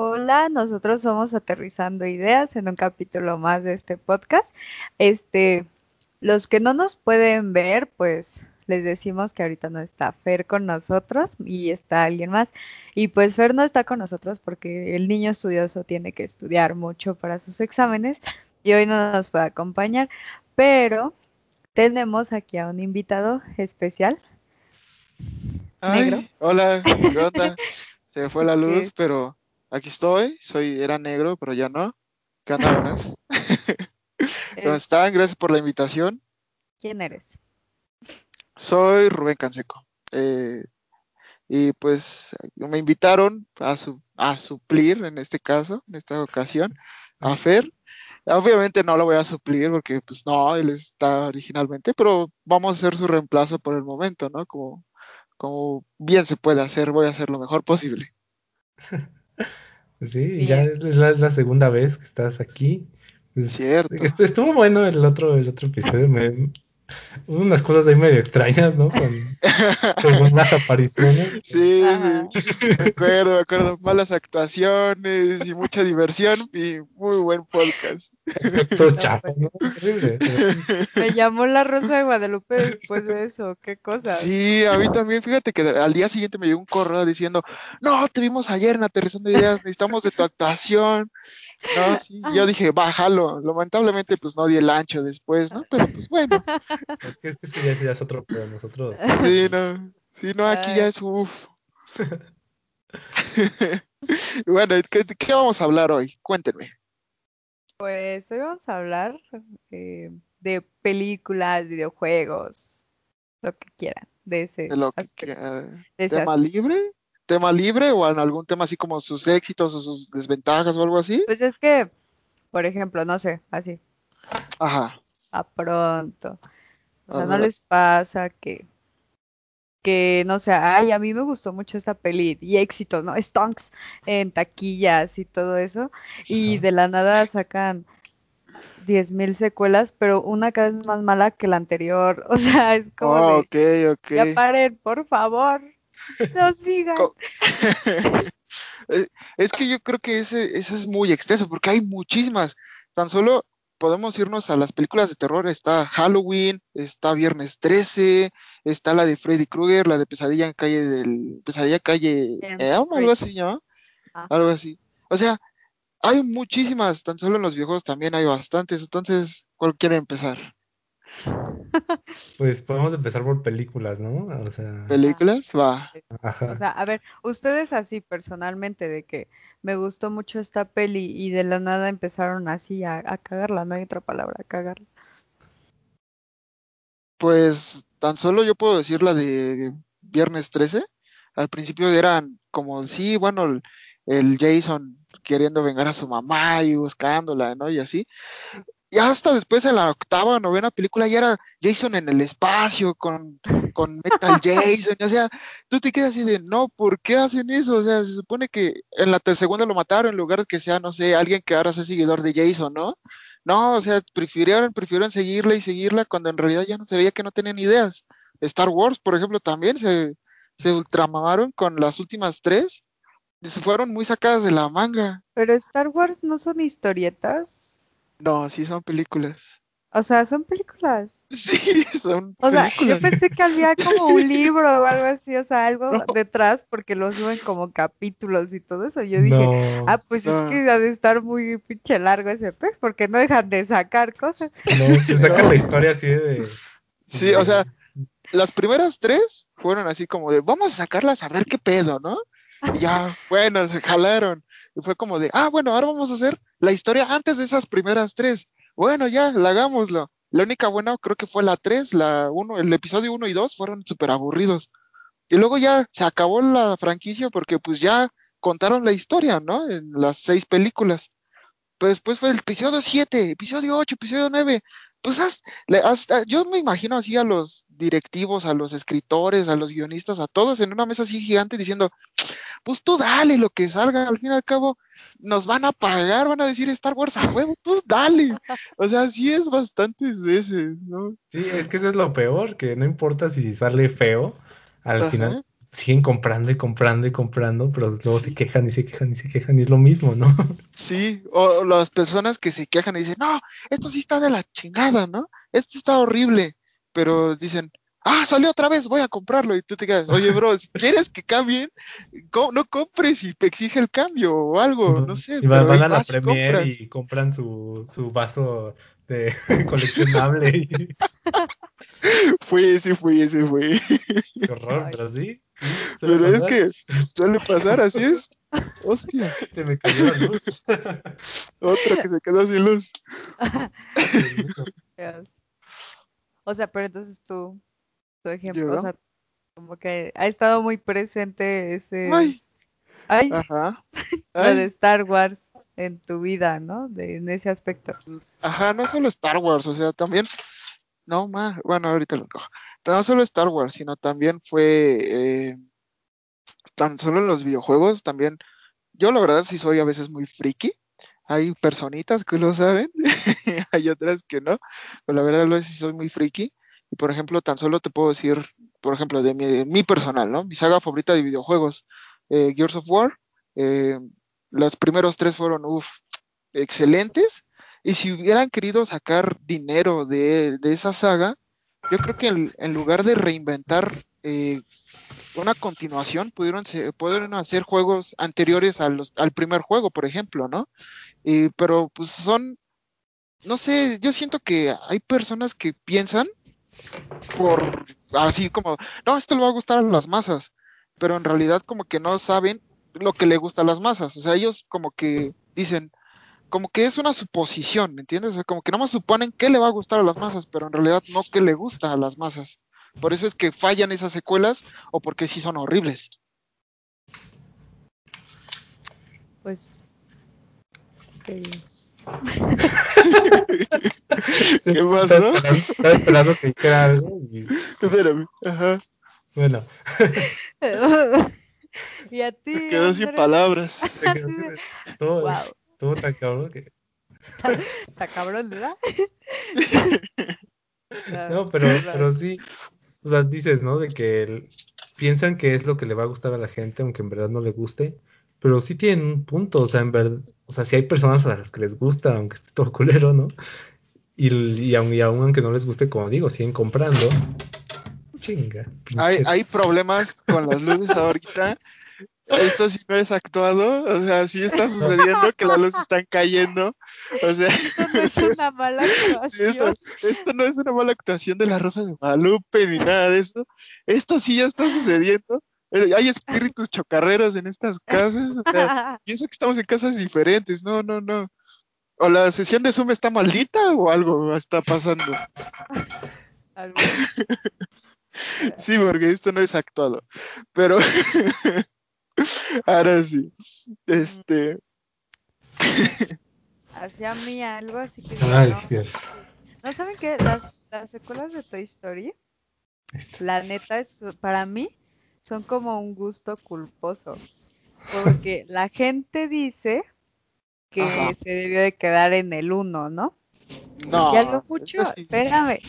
Hola, nosotros somos Aterrizando Ideas en un capítulo más de este podcast. Este, los que no nos pueden ver, pues les decimos que ahorita no está Fer con nosotros y está alguien más. Y pues Fer no está con nosotros porque el niño estudioso tiene que estudiar mucho para sus exámenes y hoy no nos puede acompañar, pero tenemos aquí a un invitado especial. negro. Hola, ¿qué onda? Se me fue la luz, pero aquí estoy. Soy, era negro, pero ya no. ¿Qué onda, buenas? ¿Cómo están? Gracias por la invitación. ¿Quién eres? Soy Rubén Canseco. Eh, y pues me invitaron a, su, a suplir, en este caso, en esta ocasión, a Fer. Obviamente no lo voy a suplir porque pues no, él está originalmente, pero vamos a hacer su reemplazo por el momento, ¿no? Como, como bien se puede hacer, voy a hacer lo mejor posible. Sí, ya es la, segunda vez que estás aquí. Cierto. Estuvo bueno el otro, el otro episodio. Me, unas cosas ahí medio extrañas, ¿no? Con, con más apariciones. Sí, sí. Me acuerdo, me acuerdo. Malas actuaciones y mucha diversión y muy buen podcast. Todos chapos, ¿no? Horrible. Me llamó la Rosa de Guadalupe después de eso. Qué cosa. Sí, a mí también. Fíjate que al día siguiente me llegó un correo diciendo: No, te vimos ayer en Aterrizando Ideas, necesitamos de tu actuación. No, sí, yo dije, bájalo. Lamentablemente, pues no di el ancho después, ¿no? Pero pues bueno. Es que, es que sí, ya, es otro pero nosotros. Sí, no. Sí, no, aquí ya es uff. bueno, ¿qué, ¿qué, vamos a hablar hoy? Cuéntenme. Pues hoy vamos a hablar eh, de películas, videojuegos, lo que quieran, de ese. De lo que quieran. ¿Tema libre? Tema libre o en algún tema así como sus éxitos o sus desventajas o algo así? Pues es que, por ejemplo, no sé, así. Ajá. A pronto. O sea, no les pasa que, que, no sé, ay, a mí me gustó mucho esta peli y éxitos, ¿no? Stonks en taquillas y todo eso. Y de la nada sacan diez mil secuelas, pero una cada vez más mala que la anterior. O sea, es como. Oh, ok, ok. Ya paren, por favor. No es que yo creo que ese, ese es muy extenso, porque hay muchísimas. Tan solo podemos irnos a las películas de terror. Está Halloween, está Viernes 13, está la de Freddy Krueger, la de Pesadilla en calle del Pesadilla calle Elm, algo así, ¿no? Algo así. O sea, hay muchísimas, tan solo en los viejos también hay bastantes. Entonces, ¿cuál quiere empezar? Pues podemos empezar por películas, ¿no? O sea. ¿Películas? Va. Ajá. O sea, a ver, ustedes así personalmente, de que me gustó mucho esta peli y de la nada empezaron así a, cagarla, no hay otra palabra, a cagarla. Pues tan solo yo puedo decir la de Viernes 13. Al principio eran como, sí, bueno, el, el Jason queriendo vengar a su mamá y buscándola, ¿no? Y así y hasta después en la octava o novena película ya era Jason en el espacio con, con Metal Jason, o sea, tú te quedas así de, no, ¿por qué hacen eso? O sea, se supone que en la segunda lo mataron en lugar de que sea, no sé, alguien que ahora sea seguidor de Jason, ¿no? No, o sea, prefirieron, prefirieron seguirla y seguirla cuando en realidad ya no se veía que no tenían ideas. Star Wars, por ejemplo, también se, se ultramamaron con las últimas tres y se fueron muy sacadas de la manga. Pero Star Wars no son historietas. No, sí son películas. O sea, son películas. Sí, son o sea, yo pensé que había como un libro o algo así, o sea, algo detrás, porque lo suben como capítulos y todo eso. Yo dije, ah, pues es que ha de estar muy pinche largo ese pez, porque no dejan de sacar cosas. No, se sacan la historia así de. Sí, o sea, las primeras tres fueron así como de, vamos a sacarlas a ver qué pedo, ¿no? Y ya, bueno, se jalaron. Fue como de, ah, bueno, ahora vamos a hacer la historia antes de esas primeras tres. Bueno, ya, la hagámoslo. La única buena creo que fue la tres, la uno, el episodio uno y dos fueron súper aburridos. Y luego ya se acabó la franquicia porque pues ya contaron la historia, ¿no? En las seis películas. Pues después fue el episodio siete, episodio ocho, episodio nueve. Pues hasta, yo me imagino así a los directivos, a los escritores, a los guionistas, a todos en una mesa así gigante diciendo, pues tú dale lo que salga, al fin y al cabo nos van a pagar, van a decir Star Wars a huevo, tú dale. O sea, sí es bastantes veces, ¿no? Sí, es que eso es lo peor, que no importa si sale feo, al final siguen comprando y comprando y comprando, pero luego se quejan y se quejan y se quejan y es lo mismo, ¿no? Sí, o las personas que se quejan y dicen, no, esto sí está de la chingada, ¿no? Esto está horrible, pero dicen, ah, salió otra vez, voy a comprarlo. Y tú te quedas, oye, bro, si quieres que cambien, no compres y te exige el cambio o algo, no sé. Y van, a la Premier y, compran su, su vaso de coleccionable. fui, sí fui, sí fui. Qué horror, pero sí. Pero es que suele pasar, así es. Hostia. Se me cayó la luz. Otra que se quedó sin luz. o sea, pero entonces tú tu ejemplo, o sea, como que ha estado muy presente ese... Ay. Ay. Ajá. Lo de Star Wars en tu vida, ¿no? De, en ese aspecto. Ajá, no solo Star Wars, o sea, también... No, más, bueno, ahorita lo cojo. No solo Star Wars, sino también fue... Eh, tan solo en los videojuegos, también... Yo la verdad sí soy a veces muy friki. Hay personitas que lo saben, hay otras que no, pero la verdad lo sí soy muy friki. Y por ejemplo, tan solo te puedo decir, por ejemplo, de mi, personal, ¿no? Mi saga favorita de videojuegos, eh, Gears of War. Eh, los primeros tres fueron, uff, excelentes. Y si hubieran querido sacar dinero de, esa saga, yo creo que en, lugar de reinventar eh, una continuación, pudieron, pudieron hacer juegos anteriores a al primer juego, por ejemplo, ¿no? pero pues son, no sé, yo siento que hay personas que piensan por así como, no, esto le va a gustar a las masas, pero en realidad como que no saben lo que le gusta a las masas, o sea, ellos como que dicen, como que es una suposición, ¿me entiendes? O sea, como que no más suponen que le va a gustar a las masas, pero en realidad no que le gusta a las masas. Por eso es que fallan esas secuelas o porque sí son horribles. Pues ¿Qué pasó? Estaba esperando, que dijera algo. Y... Espérame, ajá. Bueno. y a ti. Se quedó sin palabras. Se quedó sin... Todo, wow. todo tan cabrón que. Está cabrón, ¿verdad? no, pero, pero sí. O sea, dices, ¿no? De que el... piensan que es lo que le va a gustar a la gente, aunque en verdad no le guste pero sí tienen un punto, o sea, en verdad, o sea, sí hay personas a las que les gusta, aunque esté todo culero, ¿no? Y, y, aun, y aunque no les guste, como digo, siguen comprando. Chinga. Hay, hay problemas con las luces ahorita. Esto sí no es actuado, o sea, sí está sucediendo que las luces están cayendo. O sea, esto no es una mala actuación. esto, esto, no es una mala actuación de la Rosa de Guadalupe ni nada de eso. Esto sí ya está sucediendo. Hay espíritus chocarreros en estas casas. O sea, pienso que estamos en casas diferentes. No, no, no. O la sesión de Zoom está maldita o algo está pasando. sí, porque esto no es actuado. Pero ahora sí. Este. Hacía mí algo así que. Ay, Dios. ¿No saben qué? Las, las secuelas de Toy Story. La neta es para mí son como un gusto culposo. Porque la gente dice que se debió de quedar en el 1, ¿no? No. Y a lo mucho, espérame.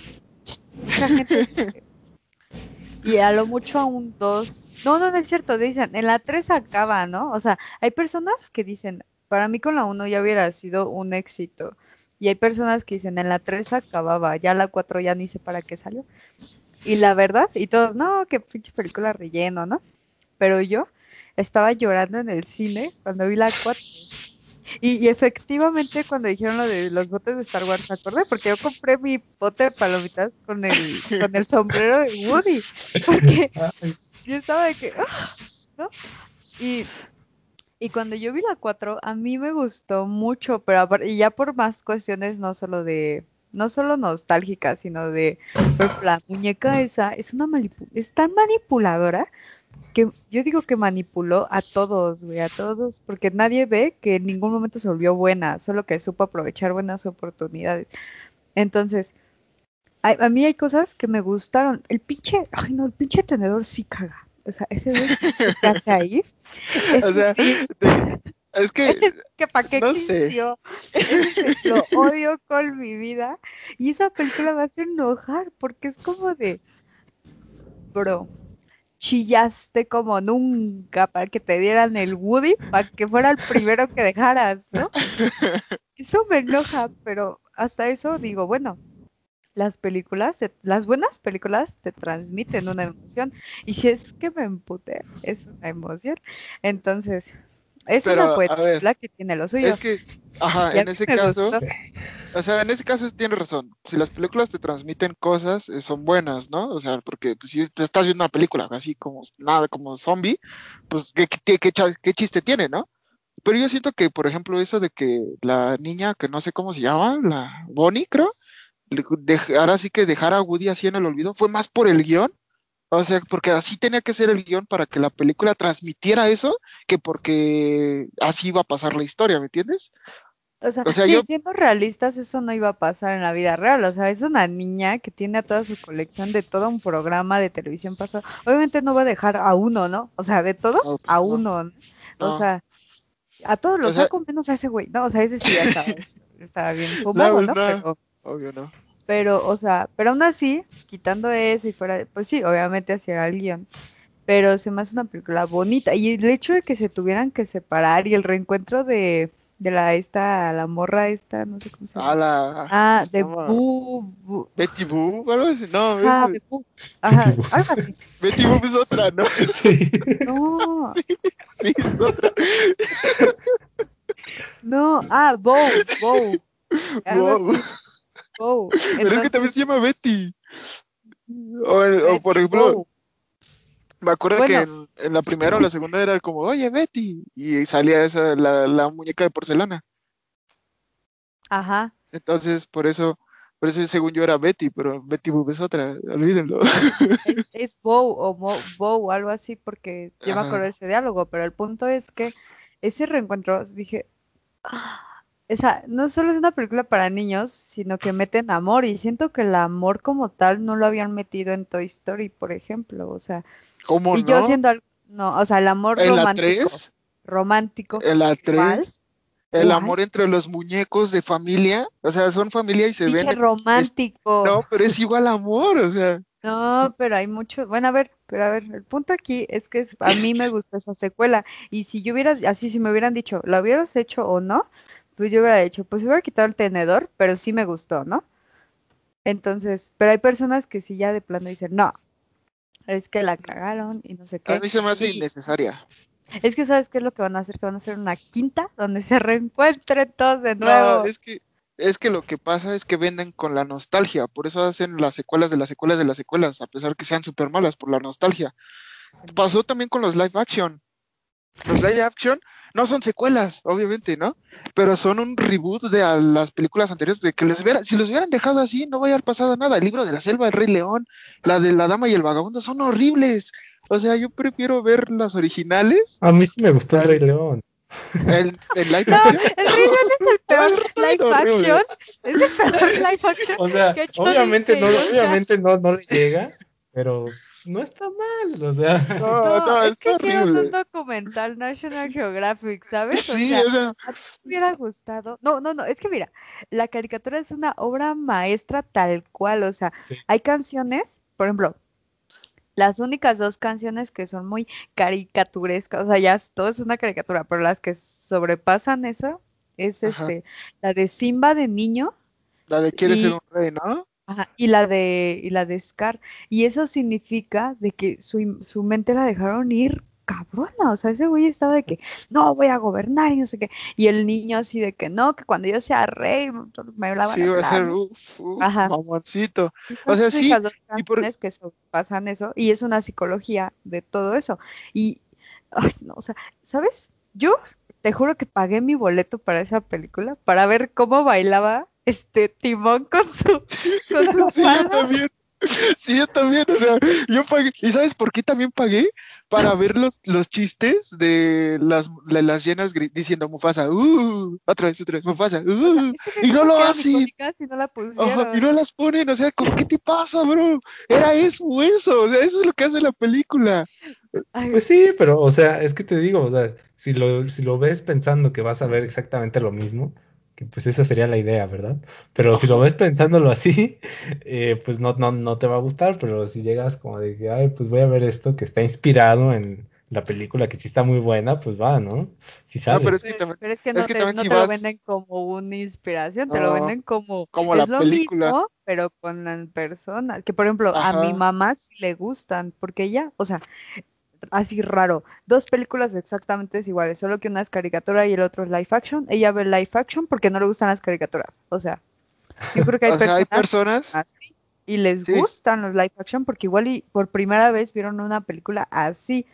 Mucha gente Y a lo mucho a un 2. No, no, no es cierto. Dicen, en la 3 acaba, ¿no? O sea, hay personas que dicen, para mí con la 1 ya hubiera sido un éxito. Y hay personas que dicen, en la 3 acababa, ya la 4 ya ni sé para qué salió. Y la verdad, y todos, no, qué pinche película relleno, ¿no? Pero yo estaba llorando en el cine cuando vi la 4. Y, efectivamente cuando dijeron lo de los botes de Star Wars, ¿me acordé? Porque yo compré mi bote de palomitas con el, con el sombrero de Woody. Porque yo estaba de que, ¡ah! ¿no? Y, y cuando yo vi la 4, a mí me gustó mucho, pero y ya por más cuestiones, no solo de no solo nostálgica, sino de la muñeca esa es una es tan manipuladora que yo digo que manipuló a todos, güey, a todos, porque nadie ve que en ningún momento se volvió buena, solo que supo aprovechar buenas oportunidades. Entonces, a, mí hay cosas que me gustaron. El pinche, ay no, el pinche tenedor sí caga. O sea, ese güey que hace ahí. O sea, es que, qué no sé. Lo odio con mi vida. Y esa película me hace enojar porque es como de, bro, chillaste como nunca para que te dieran el Woody, para que fuera el primero que dejaras, ¿no? Eso me enoja, pero hasta eso digo, bueno, las películas, las buenas películas te transmiten una emoción y si es que me empute, es una emoción. Entonces, es una película que tiene lo suyo. Es que, ajá, en ese caso, o sea, en ese caso tiene razón. Si las películas te transmiten cosas, eh, son buenas, ¿no? O sea, porque pues, si te estás viendo una película así como nada, como zombie, pues ¿qué, qué, qué, chiste tiene, ¿no? Pero yo siento que, por ejemplo, eso de que la niña, que no sé cómo se llama, la Bonnie, creo, ahora sí que dejar a Woody así en el olvido, fue más por el guion o sea, porque así tenía que ser el guion para que la película transmitiera eso, que porque así iba a pasar la historia, ¿me entiendes? O sea, siendo realistas, eso no iba a pasar en la vida real. O sea, es una niña que tiene a toda su colección de todo un programa de televisión pasado. Obviamente no va a dejar a uno, ¿no? O sea, de todos, pues a uno. O sea, a todos los saco menos a ese güey. No, o sea, ese sí ya estaba, estaba bien fumado, pues ¿no? Pero, Obvio no pero, o sea, pero aún así, quitando eso y fuera, pues sí, obviamente hacia el guion, pero se me hace una película bonita. Y el hecho de que se tuvieran que separar y el reencuentro de, de la esta, la morra esta, no sé cómo se llama. Ah, la, ah de Boo, Betty Boo, algo así, no. Ah, es... Boo. Ajá, algo así. Betty Boo es otra, ¿no? Sí. No. sí, es otra. No, ah, Bow, Bow. Wow. Pero es que también se llama Betty. O, por ejemplo, me acuerdo que en, la primera o la segunda era como, oye, Betty. Y salía esa, la, muñeca de porcelana. Ajá. Entonces, por eso, por eso según yo era Betty, pero Betty Boop es otra, olvídenlo. Es, Bow o Bow o algo así, porque yo me acuerdo de ese diálogo, pero el punto es que ese reencuentro, dije, ah, esa, no solo es una película para niños, sino que meten amor y siento que el amor como tal no lo habían metido en Toy Story, por ejemplo, o sea, ¿Cómo y yo siendo no, o sea, el amor ¿En romántico, la 3? romántico, ¿En la 3? El amor entre los muñecos de familia, o sea, son familia y se Dije ven romántico. no, pero es igual amor, o sea. No, pero hay mucho. Bueno, a ver, pero a ver, el punto aquí es que a mí me gusta esa secuela. Y si yo hubiera, así, si me hubieran dicho, ¿lo hubieras hecho o no? Pues yo hubiera hecho, pues hubiera quitado el tenedor, pero sí me gustó, ¿no? Entonces, pero hay personas que sí ya de plano dicen, no, es que la cagaron y no sé qué. A mí se me hace innecesaria. Es que sabes qué es lo que van a hacer, que van a hacer una quinta donde se reencuentren todos de nuevo. No, es que es que lo que pasa es que venden con la nostalgia, por eso hacen las secuelas de las secuelas de las secuelas, a pesar que sean súper malas por la nostalgia. Pasó también con los live action. Los live action no son secuelas, obviamente, ¿no? Pero son un reboot de las películas anteriores, de que les hubiera, si los hubieran dejado así, no vaya a haber pasado nada. El libro de la selva, el Rey León, la de la Dama y el Vagabundo, son horribles. O sea, yo prefiero ver las originales. A mí sí me gustó el Rey León. El, el live no, action. el Rey León es el peor live action. Es el peor live action. O sea, obviamente, no, obviamente no, no le llega, pero no está mal, o sea. No, no, es que horrible. un documental National Geographic, ¿sabes? Sí, o sea, ¿a ti te hubiera gustado? No, no, no, es que mira, la caricatura es una obra maestra tal cual, o sea, hay canciones, por ejemplo, las únicas dos canciones que son muy caricaturescas, o sea, ya todo es una caricatura, pero las que sobrepasan eso es este, la de Simba de niño. La de Quiere ser un rey, ¿no? Ajá, y la de y la de Scar y eso significa de que su, su mente la dejaron ir cabrona, o sea, ese güey estaba de que no voy a gobernar y no sé qué, y el niño así de que no, que cuando yo sea rey me hablaba Sí, va a ser uf, mamoncito. O sea, sí, y por... que pasan eso y es una psicología de todo eso. Y ay, no, o sea, ¿sabes? Yo te juro que pagué mi boleto para esa película para ver cómo bailaba este Timón con su, con sí, yo también. Sí, yo también, o sea, yo pagué. ¿Y sabes por qué también pagué? Para ver los, los chistes de las, las llenas diciendo Mufasa, uh, otra vez, otra vez, Mufasa, uh, y no lo hacen. Y no, la y no las ponen, o sea, ¿qué te pasa, bro? Era eso, eso, o sea, eso es lo que hace la película. Pues sí, pero, o sea, es que te digo, o sea, si lo, si lo ves pensando que vas a ver exactamente lo mismo, que pues esa sería la idea, ¿verdad? Pero si lo ves pensándolo así, eh, pues no, no, no te va a gustar, pero si llegas como de que, ay, pues voy a ver esto que está inspirado en la película que sí está muy buena, pues va, ¿no? Sí sale. No, pero, es que, no, te, lo venden como una inspiración, te lo venden como, como es la lo película. Mismo, pero con las personas. Que por ejemplo, a mi mamá sí le gustan, porque ella, o sea, así raro, dos películas exactamente iguales, solo que una es caricatura y el otro es live action. Ella ve live action porque no le gustan las caricaturas. O sea, yo creo que hay, personas, así y les gustan los live action porque igual y por primera vez vieron una película así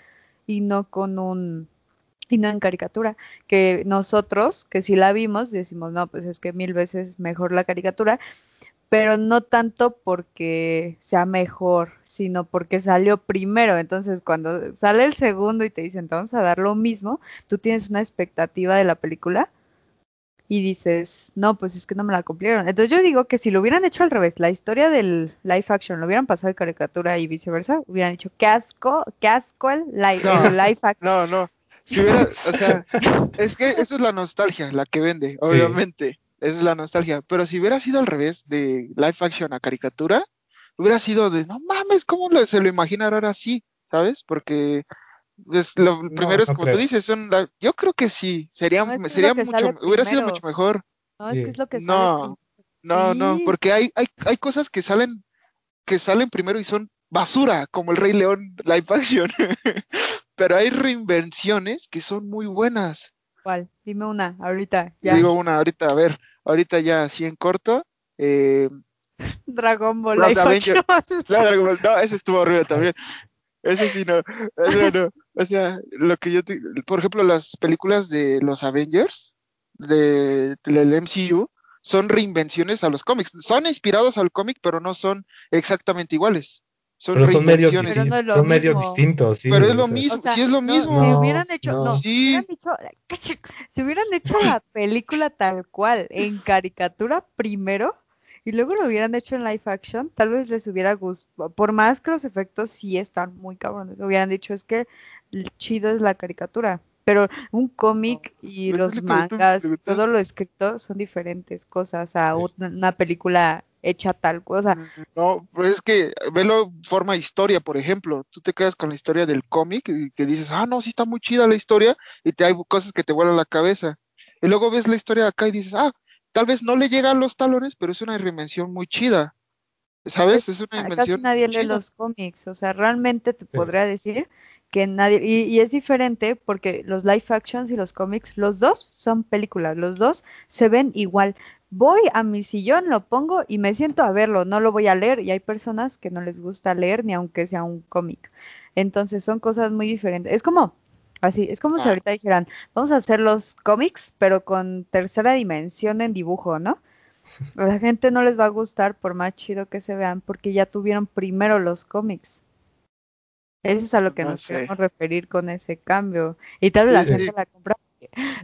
y no con un y no en caricatura, que nosotros que si la vimos decimos, no, pues es que mil veces mejor la caricatura, pero no tanto porque sea mejor, sino porque salió primero. Entonces, cuando sale el segundo y te dicen, vamos a dar lo mismo, tú tienes una expectativa de la película y dices, no, pues es que no me la cumplieron. Entonces yo digo que si lo hubieran hecho al revés, la historia del live action lo hubieran pasado de caricatura y viceversa, hubieran dicho, qué asco, qué asco el live, action. No, no. Si hubiera, o sea, es que eso es la nostalgia, la que vende, obviamente. Esa es la nostalgia. Pero si hubiera sido al revés, de live action a caricatura, hubiera sido de, no mames, ¿cómo se lo imaginaron ahora sí? ¿Sabes? Porque es lo primero es como tú dices, son yo creo que sí, sería, sería mucho, hubiera sido mucho mejor. No, es que es lo que sale No, no, no, porque hay, hay, hay cosas que salen, que salen primero y son basura, como el Rey León live action. Pero hay reinvenciones que son muy buenas. ¿Cuál? Dime una, ahorita. Ya. Digo una, ahorita, a ver, ahorita ya así en corto. Eh, Dragon Ball live action. No, ese estuvo horrible también. Ese sí no, ese no. O sea, lo que yo, te, por ejemplo, las películas de los Avengers, de, del MCU, son reinvenciones a los cómics. Son inspirados al cómic, pero no son exactamente iguales. Son pero son medios, son medios distintos, sí. Pero es lo mismo, sí es lo mismo. si hubieran hecho, no, si hubieran hecho, si hubieran hecho la película tal cual, en caricatura primero, y luego lo hubieran hecho en live action, tal vez les hubiera gustado, por más que los efectos sí están muy cabrones, hubieran dicho es que el chido es la caricatura, pero un cómic y los mangas, todo lo escrito son diferentes cosas a una película hecha tal cosa. No, pues es que velo forma historia, por ejemplo. Tú te quedas con la historia del cómic y que dices, ah, no, sí está muy chida la historia y te hay cosas que te vuelan la cabeza. Y luego ves la historia de acá y dices, ah, tal vez no le llegan los talones, pero es una dimensión muy chida. ¿Sabes? Es una dimensión. Casi nadie lee los cómics, o sea, realmente te podría decir que nadie, y, y, es diferente porque los live actions y los cómics, los dos son películas, los dos se ven igual. Voy a mi sillón, lo pongo y me siento a verlo, no lo voy a leer y hay personas que no les gusta leer ni aunque sea un cómic. Entonces son cosas muy diferentes. Es como, Así, es como si ah. ahorita dijeran, vamos a hacer los cómics, pero con tercera dimensión en dibujo, ¿no? A la gente no les va a gustar por más chido que se vean, porque ya tuvieron primero los cómics. Eso es a lo que nos queremos referir con ese cambio. Y tal vez la gente la compra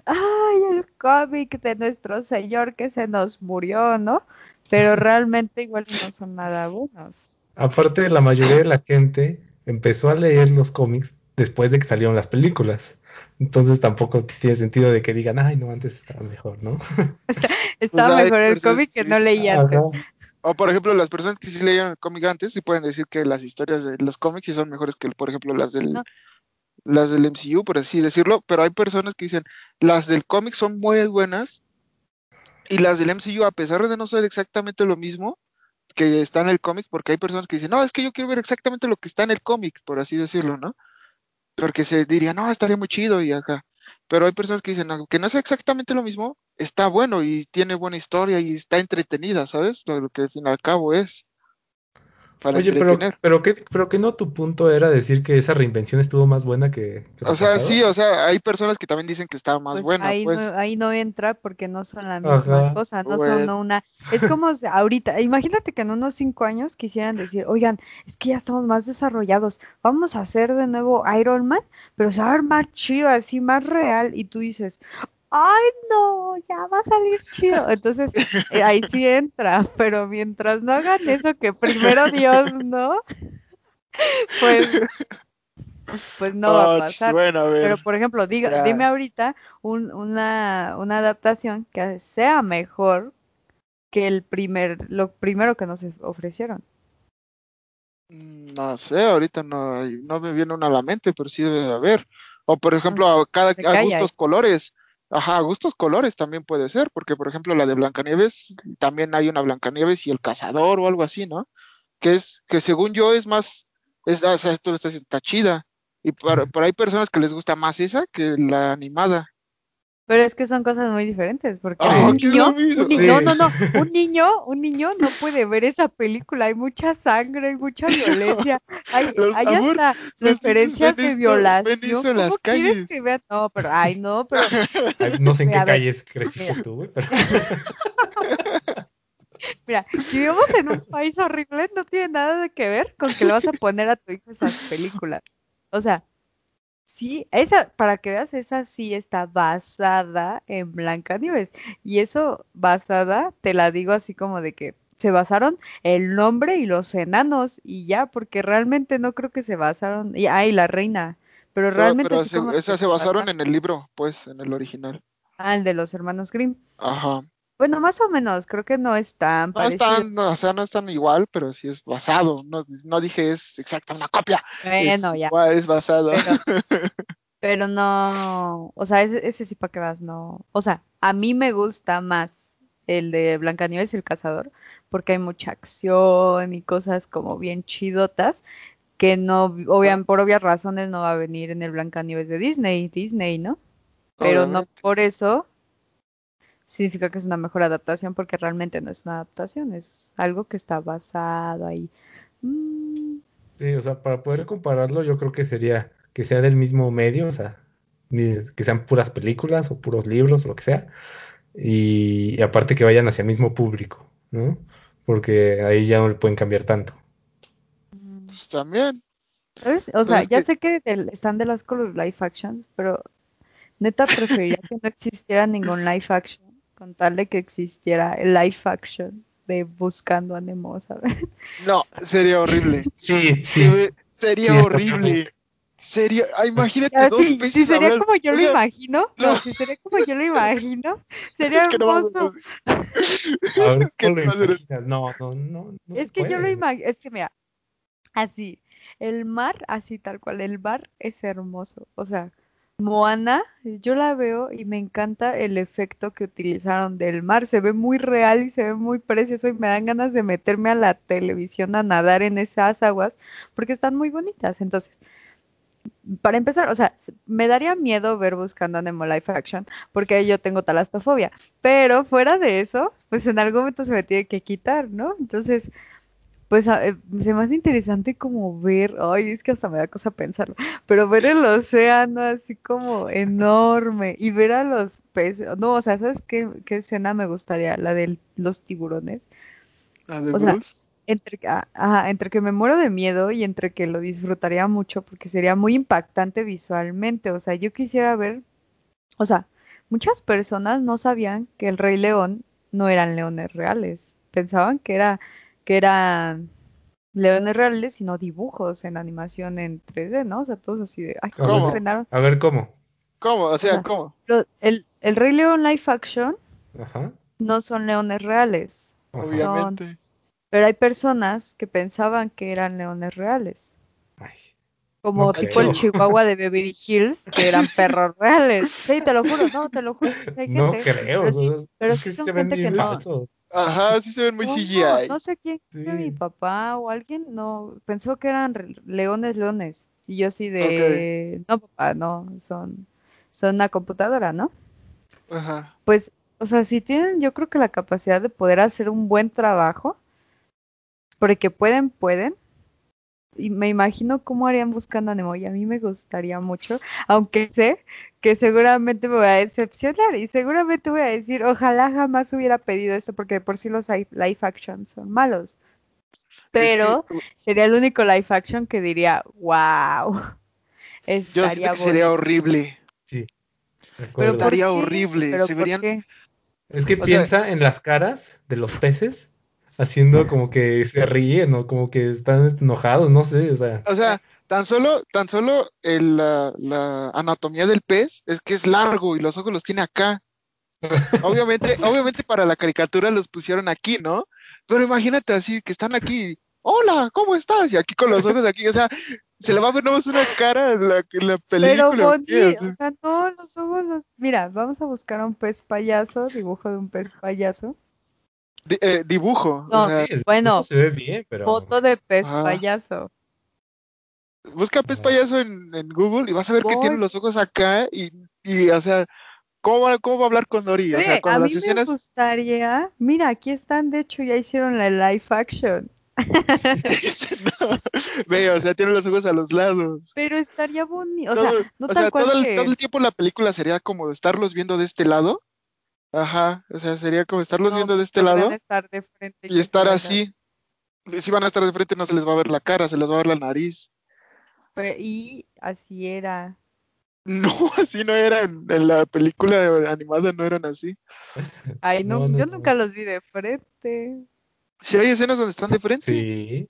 ay, el cómic de nuestro señor que se nos murió, ¿no? Pero realmente igual no son nada buenos. Aparte, la mayoría de la gente empezó a leer los cómics después de que salieron las películas. Entonces tampoco tiene sentido de que digan, ay, no, antes estaba mejor, ¿no? estaba pues mejor el cómic que no leía antes. O por ejemplo, las personas que sí leían el cómic antes sí pueden decir que las historias de los cómics sí son mejores que, por ejemplo, las del, las del MCU, por así decirlo, pero hay personas que dicen, las del cómic son muy buenas y las del MCU, a pesar de no ser exactamente lo mismo que está en el cómic, porque hay personas que dicen, no, es que yo quiero ver exactamente lo que está en el cómic, por así decirlo, ¿no? porque se diría, no, estaría muy chido y acá. Pero hay personas que dicen, que no es exactamente lo mismo, está bueno y tiene buena historia y está entretenida, ¿sabes? Lo, lo que al fin y al cabo es. Oye, pero, pero, que, pero que no tu punto era decir que esa reinvención estuvo más buena que... o sea, sí, o sea, hay personas que también dicen que estaba más pues buena. Ahí, pues. no, ahí no entra porque no son la misma cosa, no son una... Es como ahorita, imagínate que en unos cinco años quisieran decir, oigan, es que ya estamos más desarrollados, vamos a hacer de nuevo Iron Man, pero se va a ver más chido, así, más real, y tú dices, ay no, ya va a salir chido. Entonces eh, ahí sí entra, pero mientras no hagan eso, que primero Dios, ¿no? Pues, pues no va a Ah, pasar. bueno, a ver. Pero por ejemplo, diga, dime ahorita un- una, una adaptación que sea mejor que el primer, lo primero que nos ofrecieron. Mm, No sé, ahorita no, no me viene una a la mente, pero sí debe de haber. O por ejemplo, a cada a gustos colores. Ajá, gustos colores también puede ser, porque por ejemplo la de Blancanieves, también hay una Blancanieves y el cazador o algo así, ¿no? Que es, que según yo es más, es, o sea, esto lo estás diciendo, está chida. Y por, por hay personas que les gusta más esa que la animada. Pero es que son cosas muy diferentes, porque Ah, un niño, un ni- Sí. no, no, no, un niño, un niño no puede ver esa película, hay mucha sangre, hay mucha violencia, hay, Los- hay amor, hasta referencias de violación. en las ¿Cómo quieres calles. que vean? No, pero, ay, no, pero, Ay, no sé en qué calles creciste mira. tú, güey, pero mira, si vivimos en un país horrible, no tiene nada de que ver con que le vas a poner a tu hijo esas películas. O sea, sí, esa, para que veas, esa sí está basada en Blancanieves. Y eso basada, te la digo así como de que se basaron el nombre y los enanos y ya, porque realmente no creo que se basaron, y, ah, y la reina, pero realmente pero sí se, como que esa se basaron en el libro, pues, en el original. Ah, el de los hermanos Grimm. Ajá. Bueno, más o menos, creo que no es tan No están, no, o sea, no están igual, pero sí es basado. No, no dije es exacta una copia. es Bueno, ya. igual, es basado. Pero, pero no, o sea, ese, ese sí para que vas, no. O sea, a mí me gusta más el de Blancanieves y el cazador, porque hay mucha acción y cosas como bien chidotas, que no, obvian- por obvias razones no va a venir en el Blancanieves de Disney, Disney, ¿no? Pero no por eso significa que es una mejor adaptación, porque realmente no es una adaptación, es algo que está basado ahí. Mm, sí, o sea, para poder compararlo, yo creo que sería que sea del mismo medio, o sea, que sean puras películas o puros libros o lo que sea, y, y aparte que vayan hacia el mismo público, ¿no? Porque ahí ya no le pueden cambiar tanto. Pues también. ¿Sabes? O sea, ya que- sé que del- están de las con los live action, pero neta preferiría que no existiera ningún live action, con tal de que existiera el live action de Buscando a Nemo, ¿sabes? No, sería horrible. Sí, Sería Sí, está horrible. Sería, ah, imagínate Ya, dos sí, peces si sería como yo O lo sea, imagino, no, no. si sería como yo lo imagino, sería hermoso. ser A ver, Es que ¿cómo lo no? No, no, no, Es que yo lo imagino, es que mira, así, el mar, así tal cual, el mar es hermoso. O sea, Moana, yo la veo y me encanta el efecto que utilizaron del mar. Se ve muy real y se ve muy precioso y me dan ganas de meterme a la televisión a nadar en esas aguas porque están muy bonitas. Entonces, para empezar, o sea, me daría miedo ver Buscando a Nemo live action porque yo tengo talastofobia. Pero fuera de eso, pues en algún momento se me tiene que quitar, ¿no? Entonces, pues eh, se me hace interesante como ver, ay, es que hasta me da cosa pensarlo, pero ver el océano así como enorme y ver a los peces, no, o sea, ¿sabes qué, qué escena me gustaría? La de los tiburones. La de O sea. Entre, ajá, entre que me muero de miedo y entre que lo disfrutaría mucho porque sería muy impactante visualmente, o sea, yo quisiera ver, o sea, muchas personas no sabían que el Rey León no eran leones reales, pensaban que era que eran leones reales, sino dibujos en animación en 3D, ¿no? O sea, todos así de, ay, A ¿cómo entrenaron? a ver cómo. ¿Cómo? O sea, ¿cómo? Lo- el, el Rey León live action Ajá, no son leones reales. Obviamente. pero hay personas que pensaban que eran leones reales. Ay, Como No tipo el. Chihuahua de Beverly Hills, que eran perros reales. Sí, te lo juro, no, te lo juro. Hay no gente, creo, pero sí, pero sí son gente que no. Ajá, sí se ven muy No, CGI. no sé quién, Sí. mi papá o alguien, no, pensó que eran leones, leones. Y yo así de, no, papá, no, son, son una computadora, ¿no? Ajá. Pues, o sea, si tienen, yo creo que la capacidad de poder hacer un buen trabajo, porque pueden, pueden. Y me imagino cómo harían buscando a Nemo y a mí me gustaría mucho, aunque sé que seguramente me voy a decepcionar y seguramente voy a decir, ojalá jamás hubiera pedido esto porque de por sí los li- live action son malos. Pero Es que sería el único live action que diría, wow, yo siento que sería horrible. Sí, Pero acuerdo. ¿por Estaría horrible, ¿Pero se verían-? Es que O sea- piensa en las caras de los peces haciendo como que se ríen o como que están enojados, no sé, o sea, O sea, Tan solo, tan solo el, la, la anatomía del pez es que es largo y los ojos los tiene acá. Obviamente, obviamente para la caricatura los pusieron aquí, ¿no? Pero imagínate así, que están aquí, hola, ¿cómo estás? Y aquí con los ojos aquí, o sea, se le va a ver nomás una cara en la, en la película. Pero ¿qué? o sea, no, los ojos, los- mira, vamos a buscar a un pez payaso, dibujo de un pez payaso. Di- eh, dibujo, No, o sea, Sí, el bueno, dibujo se ve bien, pero Foto de pez Ajá. payaso. busca pez Ajá. payaso en, en Google y vas a ver que tiene los ojos acá y, y o sea, ¿cómo va, cómo va a hablar con Nori? O sea, a cuando mí me gustaría, mira, aquí están, de hecho ya hicieron la live action, No, Ve, o sea, tiene los ojos a los lados. pero estaría bonito, o sea, no o tal sea, cual todo, el, todo el tiempo la película sería como estarlos viendo de este lado. Ajá, o sea, sería como estarlos no, viendo de este lado estar de frente y estar así. Y si van a estar de frente no se les va a ver la cara, se les va a ver la nariz. Y así era. No, así no eran. En la película animada no eran así. Ay, no, No, no, yo no. nunca los vi de frente. Si hay escenas donde están de frente. sí.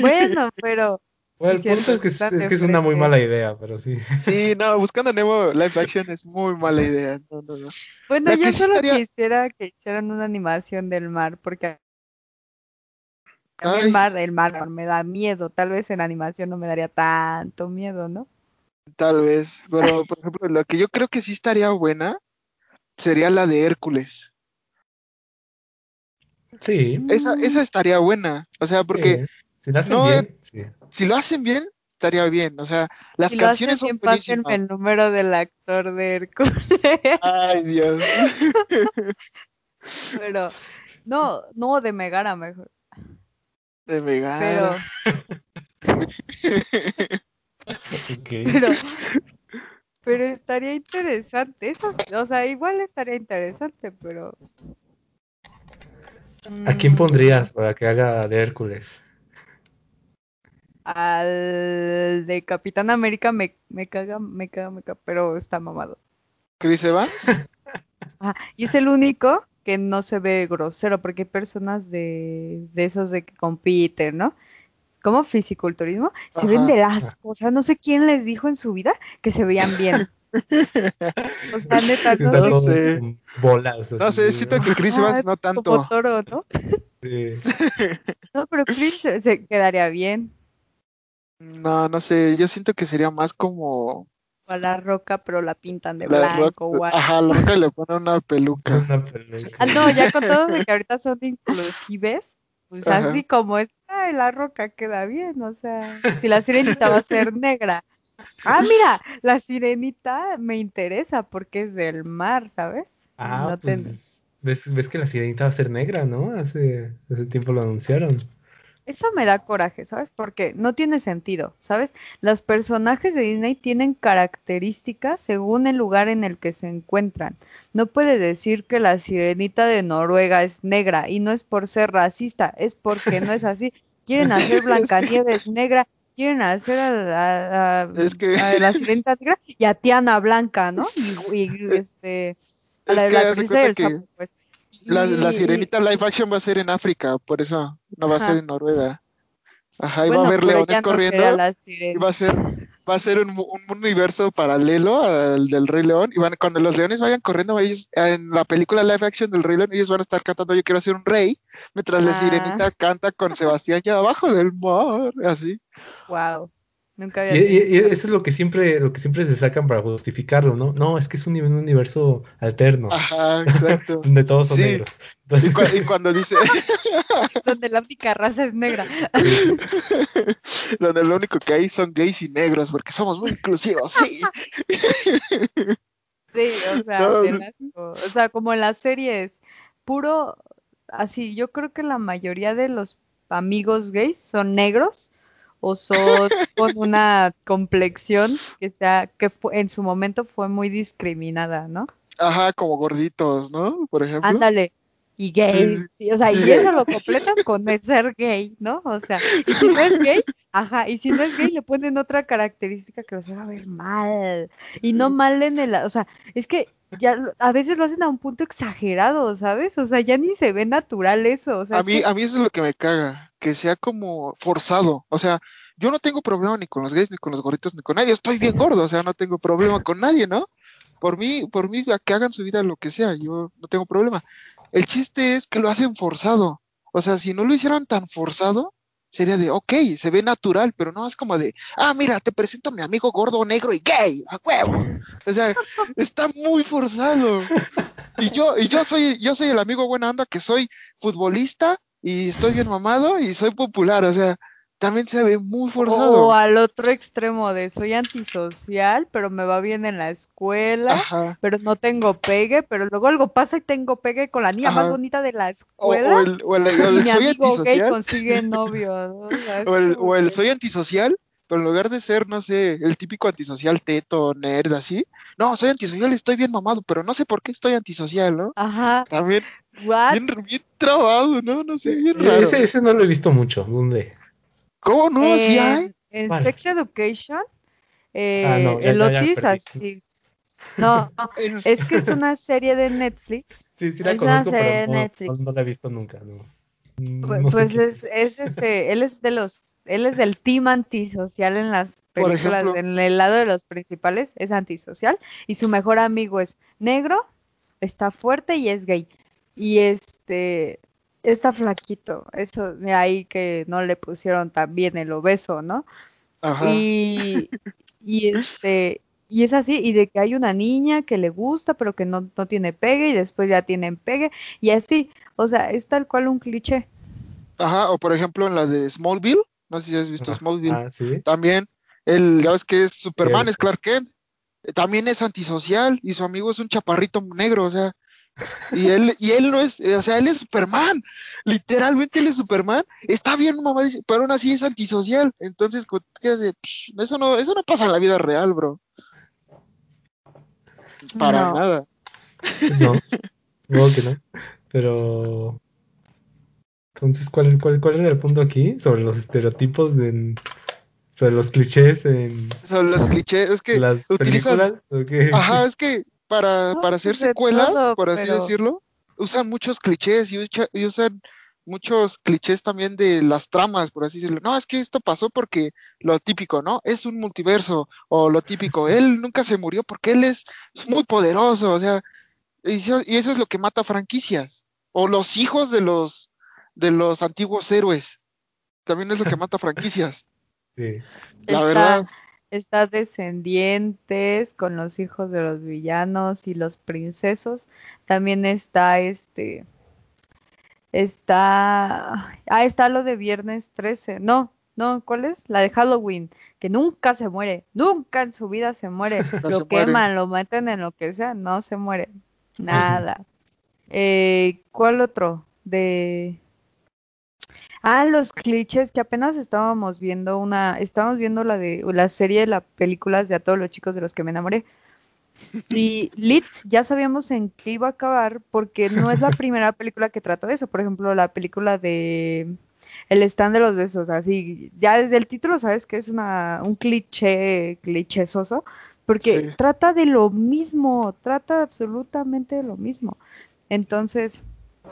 Bueno, pero Bueno, el punto es que es, que es una muy mala idea, pero sí. Sí, no, buscando Nemo live action es muy mala idea. No, no, no. bueno, La yo solo estaría- quisiera que hicieran una animación del mar, porque a mí Ay. el mar, el mar me da miedo. Tal vez en animación no me daría tanto miedo, ¿no? Tal vez. Pero, por ejemplo, lo que yo creo que sí estaría buena sería la de Hércules. Sí. Esa, esa estaría buena. O sea, porque sí. Si la hacen no, bien, sí. si lo hacen bien, estaría bien. O sea, las Si lo hacen canciones son buenísimas. el número del actor de Hércules. Ay, Dios. Pero, no, no, de Megara mejor. De Megara. Pero, pero, pero estaría interesante. Eso, o sea, igual estaría interesante, pero. ¿A quién mm, pondrías para que haga de Hércules? Al de Capitán América me, me caga, me caga, me caga, pero está mamado. Chris Evans. Ajá, Y es el único que no se ve grosero, porque hay personas de, de esos de que compiten, ¿no? Como fisiculturismo, se ven de asco, o sea, no sé quién les dijo en su vida que se veían bien. O sea, neta, no todo sé. bolas. No sé, siento que Chris Ah, Evans no Como tanto. toro, ¿no? Sí. No, pero Chris se quedaría bien. No, no sé, yo siento que sería más como O a la roca, pero la pintan de la blanco roca. o algo. Ajá, la roca le pone una peluca. Una peluca. Ah, no, ya con todo de que ahorita son inclusives, pues Ajá. así como está, la roca queda bien, o sea, si la sirenita va a ser negra. Ah, mira, la sirenita me interesa porque es del mar, ¿sabes? Ah, No pues ves, ves que la sirenita va a ser negra, ¿no? Hace, hace tiempo lo anunciaron. Eso me da coraje, ¿sabes? Porque no tiene sentido, ¿sabes? Los personajes de Disney tienen características según el lugar en el que se encuentran. No puede decir que la sirenita de Noruega es negra y no es por ser racista, es porque no es así. Quieren hacer Blancanieves negra, quieren hacer a, a- a- Es que- a la sirenita negra y a Tiana Blanca, ¿no? Y, y, este, a Es la, la de del cuenta que sapo, pues. La, la sirenita live action va a ser en África, por eso no va a ser en Noruega. Ajá, y va a haber leones no corriendo y va a ser va a ser un, un universo paralelo al del Rey León y van cuando los leones vayan corriendo ellos en la película live action del Rey León ellos van a estar cantando Yo quiero ser un rey mientras la Ah. sirenita canta con Sebastián ya abajo del mar, así. Wow. Nunca había y- eso es lo que siempre, lo que siempre se sacan para justificarlo, ¿no? No, es que es un, un universo alterno, Ajá, exacto. donde todos son Sí. negros. Y, cua- y cuando dice Donde la única raza es negra. donde lo único que hay son gays y negros porque somos muy inclusivos, sí. Sí, o sea, No. O sea, como en las series, puro, así, yo creo que la mayoría de los amigos gays son negros o son con una complexión que sea, que en su momento fue muy discriminada, ¿no? Ajá, como gorditos, ¿no? Por ejemplo. Ándale. Y gay, Sí. sí, o sea, y eso lo completan con el ser gay, ¿no? O sea, y si no es gay, ajá, y si no es gay le ponen otra característica que los haga ver mal. Y no mal en el, o sea, es que ya a veces lo hacen a un punto exagerado, ¿sabes? O sea, ya ni se ve natural eso, o sea, A es mí, que- a mí eso es lo que me caga, que sea como forzado. O sea, yo no tengo problema ni con los gays, ni con los gorritos, ni con nadie. Estoy bien gordo, o sea, no tengo problema con nadie, ¿no? Por mí, por mí, a que hagan su vida lo que sea, yo no tengo problema. El chiste es que lo hacen forzado. O sea, si no lo hicieran tan forzado, sería de, ok, se ve natural, pero no es como de, ah, mira, te presento a mi amigo gordo, negro y gay, a huevo. O sea, está muy forzado. Y yo, y yo soy, yo soy el amigo buena onda que soy futbolista y estoy bien mamado y soy popular, o sea, también se ve muy forzado. O al otro extremo de soy antisocial, pero me va bien en la escuela, pero no tengo pegue, pero luego algo pasa y tengo pegue con la niña más bonita de la escuela. O, el, o el, y mi soy amigo gay consigue novio. O el soy antisocial, pero en lugar de ser, no sé, el típico antisocial teto, nerd, así, no, soy antisocial, estoy bien mamado, pero no sé por qué estoy antisocial, ¿no? Ajá. También bien, bien trabado, ¿no? No sé, bien raro. Ese, ese no lo he visto mucho, ¿dónde? ¿Cómo no? ¿Sí hay? En Sex Education, eh, ah, no, el Otis así. No, es que es una serie de Netflix. Sí, sí la es conozco, pero no, no, la he visto nunca. No. pues es, es, este, él es de los, él es del team antisocial en las películas, en el lado de los principales es antisocial y su mejor amigo es negro, está fuerte y es gay. Y este, está flaquito, eso de ahí que no le pusieron tan bien el obeso, ¿no? Ajá. Y, y este, y es así, y de que hay una niña que le gusta, pero que no, no tiene pegue, y después ya tienen pegue, y así, o sea, es tal cual un cliché. Ajá, o por ejemplo en la de Smallville, no sé si has visto Smallville, ah, ¿sí? también, el, ya ves que es Superman, es Clark Kent, también es antisocial, y su amigo es un chaparrito negro, o sea, y él, y él no es, o sea, él es Superman. Literalmente él es Superman. Está bien, mamá, pero aún así es antisocial. Entonces, eso no, eso no pasa en la vida real, bro. Para nada. No, supongo que no. Pero. Entonces, ¿cuál, cuál, ¿cuál era el punto aquí? Sobre los estereotipos de. Sobre los clichés en. Sobre los clichés, es que. Las utilizan. Ajá, es que para, para hacer pues, secuelas, por así decirlo, usan muchos clichés y, usan muchos clichés también de las tramas, por así decirlo. No, es que esto pasó porque lo típico, ¿no? Es un multiverso, o lo típico, él nunca se murió porque él es muy poderoso, o sea, y eso, es lo que mata franquicias, o los hijos de los, de los antiguos héroes, también es lo que mata franquicias. Sí. La verdad está Descendientes con los hijos de los villanos y los princesos. También está este. Está. Ah, está lo de Viernes 13. No, no, ¿cuál es? La de Halloween, que nunca se muere, nunca en su vida se muere. lo queman, lo meten en lo que sea, no se muere. Nada. Eh, ¿Cuál otro? De Ah, los clichés que apenas estábamos viendo una, estábamos viendo la de la serie de las películas de a todos los chicos de los que me enamoré. Y Lit ya sabíamos en qué iba a acabar porque no es la primera película que trata de eso. Por ejemplo, la película de El stand de los besos, así, ya desde el título sabes que es una, un cliché, clichésoso, porque trata de lo mismo, trata absolutamente de lo mismo. Entonces,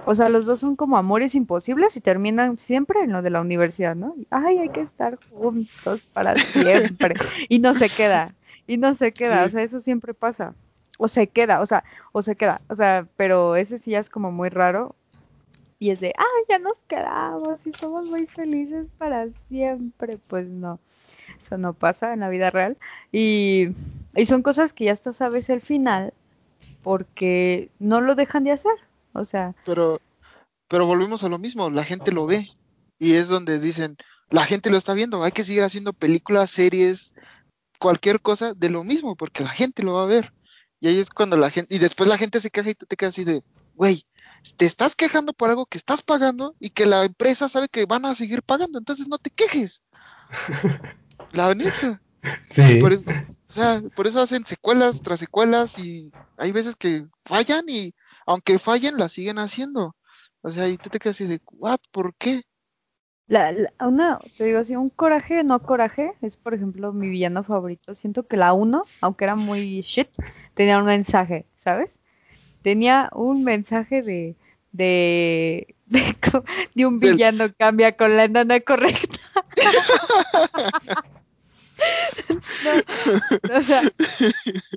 o sea, los dos son como amores imposibles y terminan siempre en lo de la universidad, ¿no? Ay, hay que estar juntos para siempre. y no se queda, y no se queda, o sea, eso siempre pasa. O se queda, o sea, o se queda, o sea, pero ese sí ya es como muy raro. Y es de, ay, ya nos quedamos y somos muy felices para siempre. Pues no, eso no pasa en la vida real. Y, y son cosas que ya hasta sabes el final porque no lo dejan de hacer. O sea. Pero, pero volvemos a lo mismo, la gente lo ve. Y es donde dicen, la gente lo está viendo, hay que seguir haciendo películas, series, cualquier cosa de lo mismo, porque la gente lo va a ver. Y ahí es cuando la gente, y después la gente se queja y tú te quedas así de, güey, te estás quejando por algo que estás pagando y que la empresa sabe que van a seguir pagando, entonces no te quejes. la neta. Sí. Por eso, o sea, por eso hacen secuelas tras secuelas y hay veces que fallan y aunque fallen, la siguen haciendo. O sea, y tú te quedas así de, ¿what? ¿Por qué? La, una, te digo así, un coraje, no coraje, es por ejemplo mi villano favorito. Siento que la uno, aunque era muy shit, tenía un mensaje, ¿sabes? Tenía un mensaje de, de, de, un villano cambia con la enana correcta. no, o sea,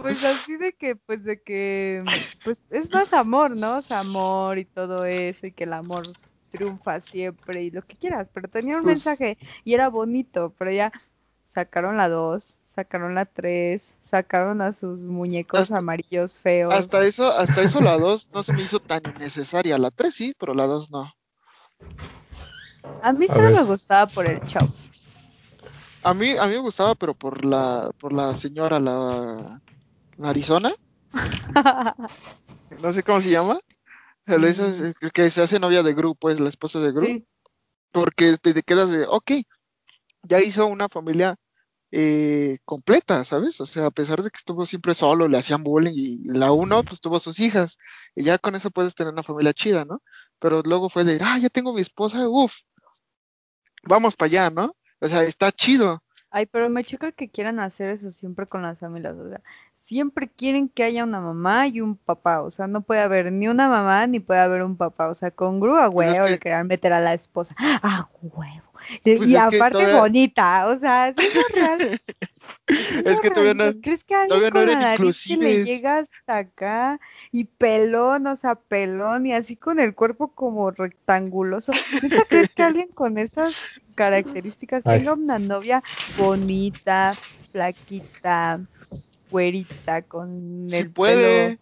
pues así de que, pues de que, pues es más amor, ¿no? O sea, amor y todo eso, y que el amor triunfa siempre y lo que quieras, pero tenía un pues mensaje y era bonito, pero ya sacaron la 2, sacaron la 3, sacaron a sus muñecos amarillos feos. Hasta eso, hasta eso la 2 no se me hizo tan innecesaria, la 3 sí, pero la 2 no. A mí sí me gustaba por el show. A mí, a mí me gustaba, pero por la, por la señora, la, Arizona. no sé cómo se llama. Mm. que se hace novia de Gru, pues la esposa de Gru. Porque te, quedas de, ok, ya hizo una familia eh, completa, ¿sabes? O sea, a pesar de que estuvo siempre solo, le hacían bullying y la uno, pues tuvo sus hijas. Y ya con eso puedes tener una familia chida, ¿no? Pero luego fue de, ah, ya tengo mi esposa, uff, vamos para allá, ¿no? O sea, está chido. Ay, pero me choca que quieran hacer eso siempre con las familias. O sea, siempre quieren que haya una mamá y un papá. O sea, no puede haber ni una mamá ni puede haber un papá. O sea, con grúa, pues huevo, le querían meter a la esposa. ¡Ah, huevo! Pues y aparte bonita. O sea, es real. es que todavía no, ¿Crees que todavía no eran inclusivos. le llega hasta acá y pelón, o sea, pelón y así con el cuerpo como rectanguloso? crees que alguien con esas características tenga una novia bonita, flaquita, güerita, con el puede,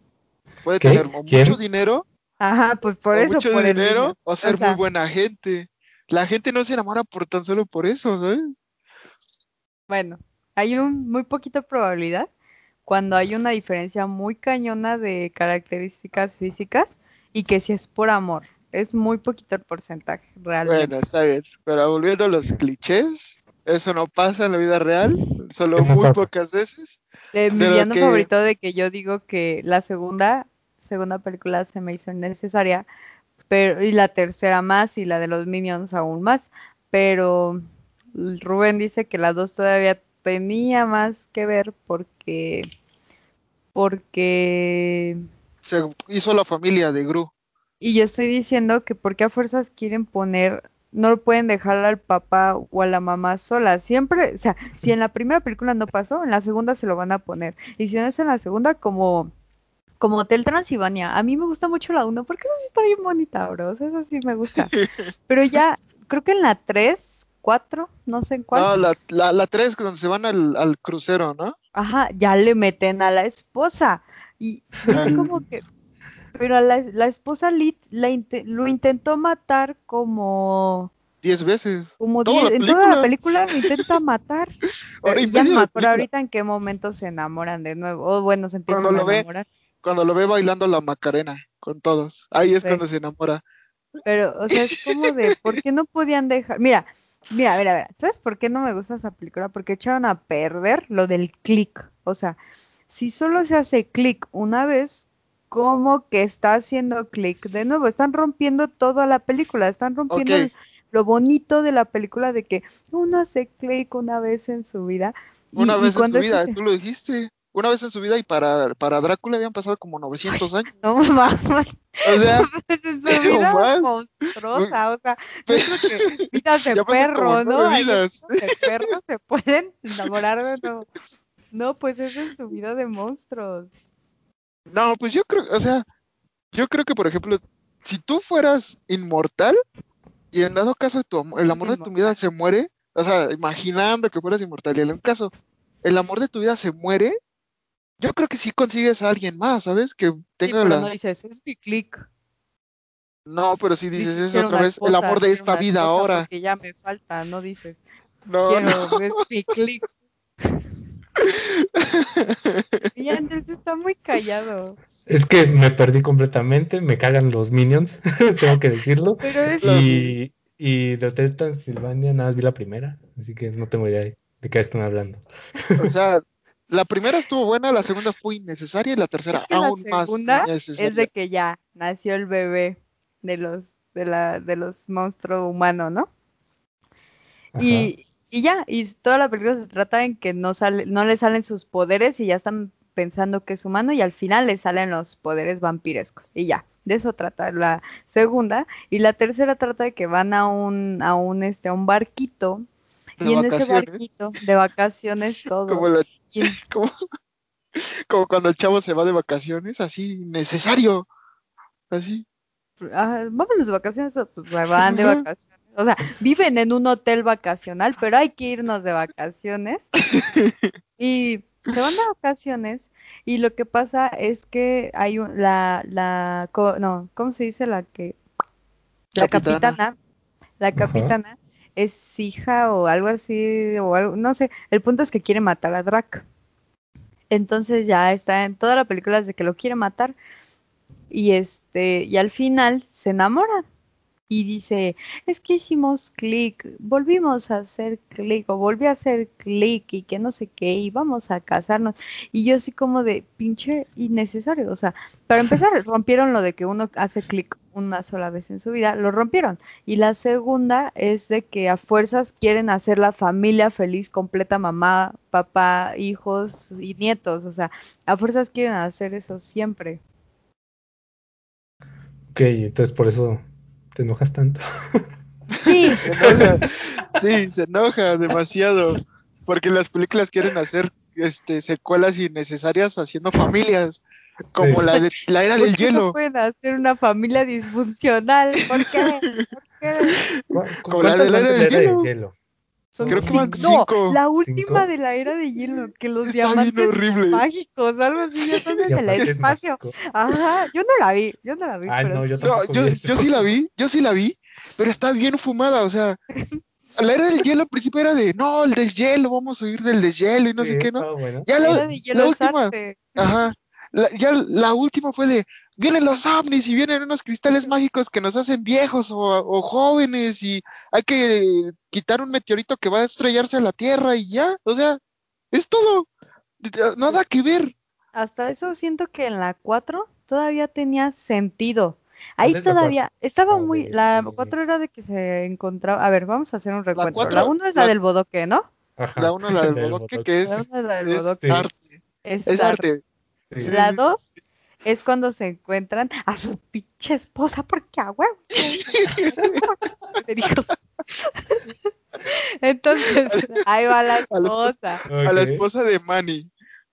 puede tener mucho dinero. Ajá, pues por eso. Mucho dinero o ser muy buena gente. La gente no se enamora por tan solo por eso, ¿sabes? Bueno, hay un muy poquito probabilidad cuando hay una diferencia muy cañona de características físicas y que si es por amor. Es muy poquito el porcentaje, realmente. Bueno, está bien. Pero volviendo a los clichés, eso no pasa en la vida real, solo muy pocas veces. De mi villano favorito de que yo digo que la segunda, segunda película se me hizo necesaria, pero y la tercera más y la de los Minions aún más, pero Rubén dice que la dos todavía tenía más que ver porque porque se hizo la familia de Gru. Y yo estoy diciendo que porque a fuerzas quieren poner no lo pueden dejar al papá o a la mamá sola. Siempre, o sea, si en la primera película no pasó, en la segunda se lo van a poner. Y si no es en la segunda, como como Hotel Transilvania. A mí me gusta mucho la 1 porque está bien bonita, bro. O sea, eso sí me gusta. Pero ya, creo que en la 3 cuatro, no sé en cuál. No, la, la, la donde se van al, al crucero, ¿no? Ajá, ya le meten a la esposa. Y es como que. Pero la, la esposa Lit la lo intentó matar como. Diez veces. Como diez, en toda la película lo intenta matar. y ya no ahorita en qué momento se enamoran de nuevo. O bueno, se empiezan cuando a enamorar. cuando lo ve bailando la Macarena con todos. Ahí es cuando se enamora. Pero, o sea, es como de, ¿por qué no podían dejar? Mira, Mira, mira, mira. ¿Sabes por qué no me gusta esa película? Porque echaron a perder lo del click. O sea, si solo se hace click una vez, ¿cómo que está haciendo click de nuevo? Están rompiendo toda la película. Están rompiendo lo bonito de la película de que uno hace click una vez en su vida. Una vez en su vida, tú lo dijiste una vez en su vida y para, para Drácula habían pasado como 900 años. No mames. O sea, es vida más. monstruosa, o sea, yo creo que vidas de perro, ¿no? Vidas. de perros se pueden enamorar de no. No, pues es su vida de monstruos. No, pues yo creo, o sea, yo creo que por ejemplo, si tú fueras inmortal y en dado caso tu, el amor de tu vida se muere, o sea, imaginando que fueras inmortal y en un caso el amor de tu vida se muere, yo creo que sí consigues a alguien más, ¿sabes? Que tenga sí, no dices, es mi click. No, pero si dices eso otra vez, el amor de esta vida ahora. Que ya me falta, no dices. No, quiero, no. es mi click. y Andrés está muy callado. Es que me perdí completamente, me cagan los minions, tengo que decirlo. Pero es y, y de Hotel Transilvania nada más vi la primera, así que no tengo idea de qué están hablando. O sea, la primera estuvo buena, la segunda fue innecesaria y la tercera aún más innecesaria. Es de que ya nació el bebé de los de la de los monstruos humanos, ¿no? Y, y ya, y toda la película se trata en que no sale, no le salen sus poderes y ya están pensando que es humano y al final le salen los poderes vampirescos y ya, De eso trata la segunda. Y la tercera trata de que van a un, a un, este, a un barquito. y en ese barquito, de vacaciones, todo. como, como, cuando el chavo se va de vacaciones, así, necesario. Así. Ah, vamos de vacaciones, pues van de vacaciones. O sea, viven en un hotel vacacional, pero hay que irnos de vacaciones. y se van de vacaciones y lo que pasa es que hay un, la, la, no, ¿cómo se dice la que? La capitana, la capitana es hija o algo así, o algo, no sé, el punto es que quiere matar a Drac. Entonces ya está en toda la película de que lo quiere matar y este, y al final se enamoran y dice, es que hicimos clic, volvimos a hacer clic o volví a hacer clic y que no sé qué y vamos a casarnos. Y yo así como de pinche innecesario, o sea, para empezar rompieron lo de que uno hace clic una sola vez en su vida, lo rompieron. Y la segunda es de que a fuerzas quieren hacer la familia feliz, completa, mamá, papá, hijos y nietos, o sea, a fuerzas quieren hacer eso siempre. Ok, entonces por eso ¿Te enojas tanto? Sí, se enoja. Sí, se enoja demasiado. Porque las películas quieren hacer este secuelas innecesarias haciendo familias. Como la de la era del hielo. No pueden hacer una familia disfuncional. ¿Por qué? ¿Por qué? Como la de la era del hielo. Creo que van cinco. la última de la era de hielo, que los diamantes mágicos, algo así, ya son desde el espacio. Ajá, yo no la vi, yo no la vi. Ah, no, yo, no, yo, yo sí la vi, yo sí la vi, pero está bien fumada, o sea, la era del hielo al principio era de, no, el deshielo, vamos a huir del deshielo y no sé qué, ¿no? Ya la, la última, ajá, ya la última fue de, vienen los ovnis y vienen unos cristales mágicos que nos hacen viejos o, jóvenes y hay que quitar un meteorito que va a estrellarse a la Tierra y ya, o sea, es todo, nada que ver. Hasta eso siento que en la 4 todavía tenía sentido. Ahí todavía estaba muy. La 4 era de que se encontraba. A ver, vamos a hacer un recuento. La 1 es la, del bodoque, ¿no? La 1 es la del bodoque, que es, es, arte. Es, arte. La 2 es cuando se encuentran a su pinche esposa, porque a huevo. Entonces, ahí va la esposa. A la esposa, de Manny.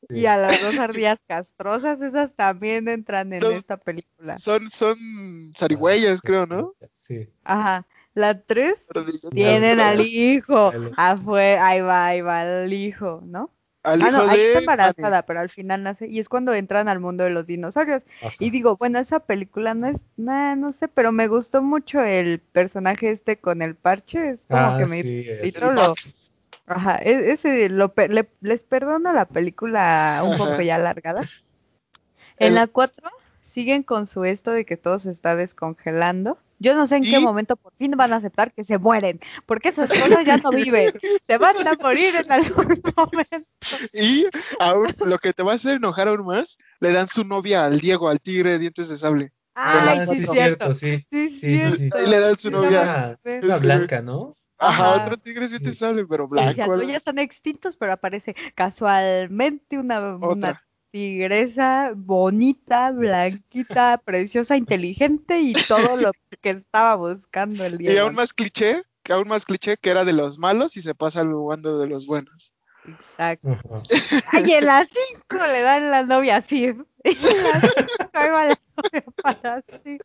Y a las dos ardillas castrosas, esas también entran en esta película. Son, son zarigüeyas, creo, ¿no? Sí. Ajá. La tres tienen al hijo. Afuera, ahí va, ahí va el hijo, ¿no? Ah, no, ahí está embarazada, pero al final nace y es cuando entran al mundo de los dinosaurios. Y digo, bueno, esa película no es nada, no sé, pero me gustó mucho el personaje este con el parche, es como ah, que me sí, lo, Ajá, e, ese lo, les perdono la película un poco ya alargada. En la 4 siguen con su esto de que todo se está descongelando. Yo no sé en qué momento por fin van a aceptar que se mueren, porque esas cosas ya no viven, se van a morir en algún momento. Y aún, lo que te va a hacer enojar aún más, le dan su novia al Diego, al tigre de dientes de sable. Ay, sí, es cierto. Sí, sí, sí, sí, Y le dan su novia. Una, blanca, ¿no? Ajá, otro tigre de dientes de sable, pero blanco. ya están extintos, pero aparece casualmente una, una tigresa bonita, blanquita, preciosa, inteligente y todo lo que estaba buscando el día. Y aún más cliché, que aún más cliché que era de los malos y se pasa al bando de los buenos. Exacto. Ay, en las 5 le dan la novia así. Y en las 5 va la novia para así.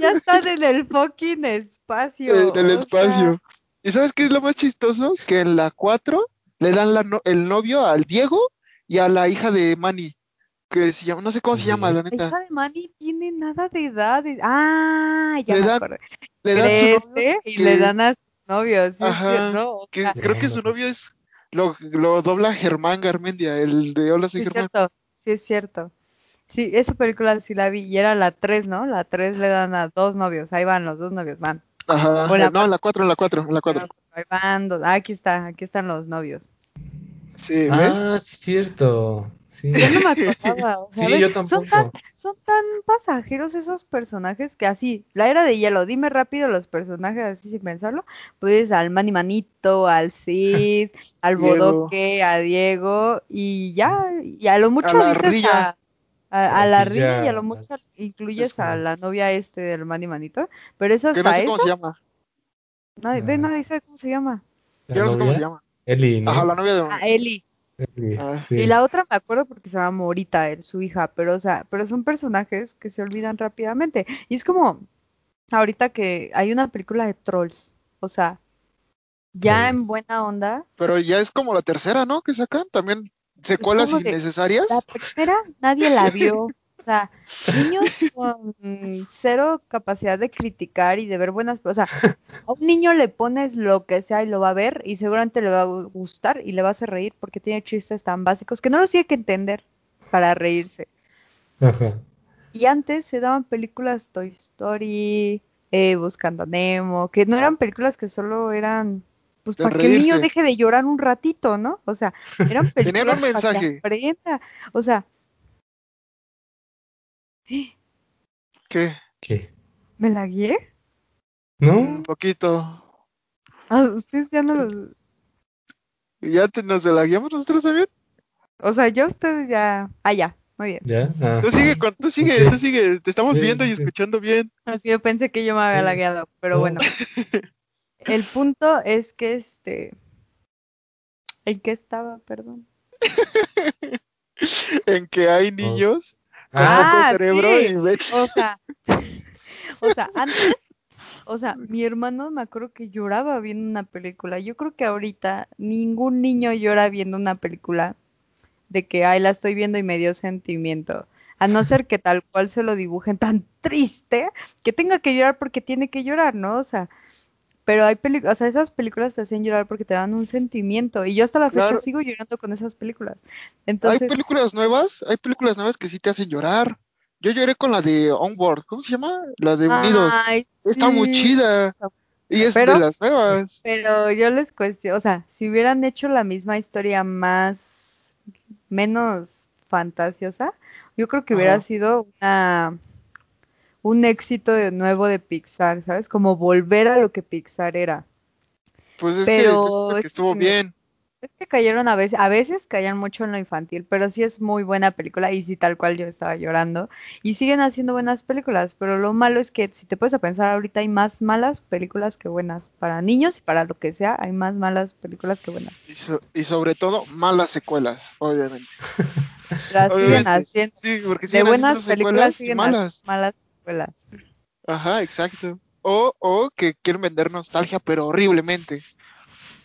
Ya están en el fucking espacio. En el espacio. ¿Y sabes qué es lo más chistoso? Que en la 4 le dan la el novio al Diego y a la hija de Manny, que se llama, no sé cómo se llama, la neta. La hija de Manny tiene nada de edad. Ah, ya le me dan, acuerdo. Le dan su novio y le dan a su novio. ¿sí? Ajá, ¿no? que creo que su novio es, lo, lo dobla Germán Garmendia, el de Hola, soy sí, Germán. Es cierto, sí, es cierto. Sí, esa película sí la vi y era la 3, ¿no? La 3 le dan a dos novios, ahí van los dos novios, van. Ajá, la no, la 4, la 4, la 4. Ahí van dos, ah, aquí está, aquí están los novios. Sí, ah, ¿ves? Ah, sí, cierto. Sí. Yo no me acordaba. O sea, sí, yo tampoco. Son tan, son tan pasajeros esos personajes que así, la era de hielo, dime rápido los personajes así sin pensarlo. Pues al Manny Manito, al Cid, al Diego. Bodoque, a Diego y ya, y a lo mucho A dices a, A, la riña y a lo mucho incluyes es a la es. novia este del Manny Manito. Pero eso Que no hasta sé cómo eso, se llama. nadie, ve, Ah. nadie sabe cómo se llama. La Yo no sé cómo se llama. Eli, ¿no? Ajá, la novia de Ah, Eli. Eli, Ah. sí. Y la otra me acuerdo porque se llama Morita, él, su hija, pero o sea, pero son personajes que se olvidan rápidamente. Y es como ahorita que hay una película de Trolls, o sea, ya en buena onda. Pero ya es como la tercera, ¿no? Que sacan también secuelas innecesarias. La primera nadie la vio. O sea, niños con cero capacidad de criticar y de ver buenas, o sea, a un niño le pones lo que sea y lo va a ver y seguramente le va a gustar y le va a hacer reír porque tiene chistes tan básicos que no los tiene que entender para reírse. Ajá. Y antes se daban películas Toy Story, eh, Buscando a Nemo, que no eran películas que solo eran, pues para que el niño deje de llorar un ratito, ¿no? O sea, eran películas Tenían un para que mensaje. aprenda. O sea, ¿Qué? ¿Qué? ¿me la guié? ¿No? Un poquito. Ah, ustedes ya no los... ¿Ya te, nos la guiamos nosotros también? O sea, ya ustedes ya... Ah, ya, muy bien. ¿Ya? Ah. Tú sigue, tú sigue, tú sigue. Te estamos viendo y escuchando bien. Así yo pensé que yo me había Sí. lagueado, pero No. bueno. El punto es que este... ¿En qué estaba? Perdón. En que hay niños Ah, cerebro sí. y ven- O sea, o sea, antes, o sea, mi hermano me acuerdo que lloraba viendo una película. Yo creo que ahorita ningún niño llora viendo una película de que, ay, la estoy viendo y me dio sentimiento. A no ser que tal cual se lo dibujen tan triste que tenga que llorar porque tiene que llorar, ¿no? O sea, pero hay películas, o sea, esas películas te hacen llorar porque te dan un sentimiento. Y yo hasta la fecha Claro. sigo llorando con esas películas. Hay Entonces, películas nuevas, hay películas nuevas que sí te hacen llorar. Yo lloré con la de Onward, ¿cómo se llama? La de Unidos. ay, Está muy chida. Y es Pero- de las nuevas. Pero yo les cuestiono, o sea, si hubieran hecho la misma historia más, menos fantasiosa, yo creo que hubiera Ajá. sido una, un éxito de nuevo de Pixar, ¿sabes? Como volver a lo que Pixar era. Pues es Pero que estuvo bien. Es que cayeron a veces, a veces caían mucho en lo infantil, pero sí es muy buena película y sí tal cual yo estaba llorando. Y siguen haciendo buenas películas, pero lo malo es que si te puedes a pensar ahorita hay más malas películas que buenas. Para niños y para lo que sea, hay más malas películas que buenas. Y, so- y sobre todo, malas secuelas, obviamente. Las siguen haciendo. Sí, porque De siguen buenas haciendo películas siguen malas. malas Ajá, exacto. O, o que quieren vender nostalgia, pero horriblemente.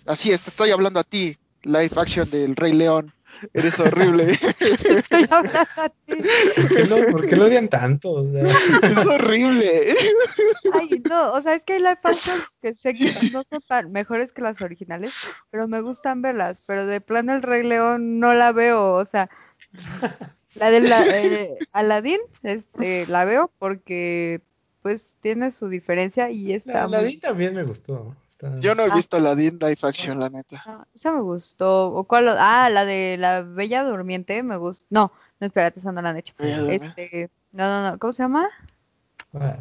Así es, te estoy hablando a ti, live action del Rey León. Eres horrible. Estoy hablando a ti. ¿Por qué, lo, por qué lo odian tanto? O sea, es horrible. Ay, no, o sea, es que hay live actions que sé que no son tan mejores que las originales, pero me gustan verlas, pero de plano el Rey León no la veo, o sea, la de la, eh, Aladdin, este, la veo porque pues tiene su diferencia y está la, la muy... Di también me gustó. Está- Yo no he Ah. visto Aladdin live action, la neta. Ah, esa me gustó, o cuál, ah, la de la Bella Durmiente me gustó, no, no, espérate, esa no la han hecho, este, no, no, no, ¿cómo se llama? Ah,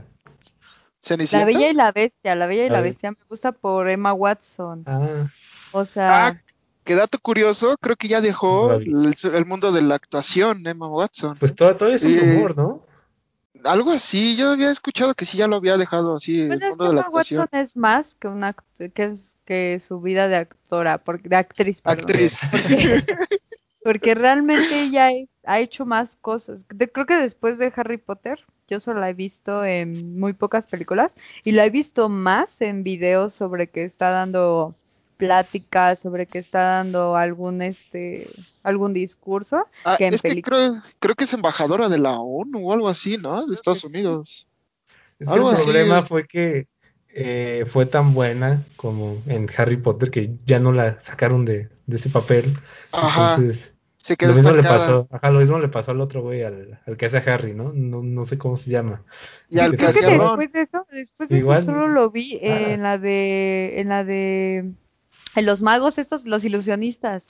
La. Bella y la Bestia, la Bella y la. Bestia me gusta por Emma Watson. ah, O sea, Ah, qué dato curioso, creo que ya dejó el, el mundo de la actuación, Emma Watson. pues todo- todavía es un Eh, rumor, ¿no? Algo así, yo había escuchado que sí ya lo había dejado así, el pues es mundo que de la Emma actuación. Watson es más que una que es que su vida de actora, porque, de actriz, perdón. Actriz. Porque, porque realmente ella ha- ha hecho más cosas. De- creo que después de Harry Potter, yo solo la he visto en muy pocas películas y la he visto más en videos sobre que está dando pláticas, sobre que está dando algún este algún discurso. Ah, que en es que peli- creo, creo que es embajadora de la ONU o algo así, ¿no? De Estados. Unidos. Es que el así. problema fue que eh, fue tan buena como en Harry Potter que ya no la sacaron de, de ese papel. Ajá, Entonces, se quedó lo mismo le pasó, ajá, lo mismo le pasó al otro güey, al, al que hace a Harry, ¿no? No, no sé cómo se llama. Y al que después de eso, después de Igual. eso solo lo vi Ah. en la de, en la de, en los magos estos, los ilusionistas.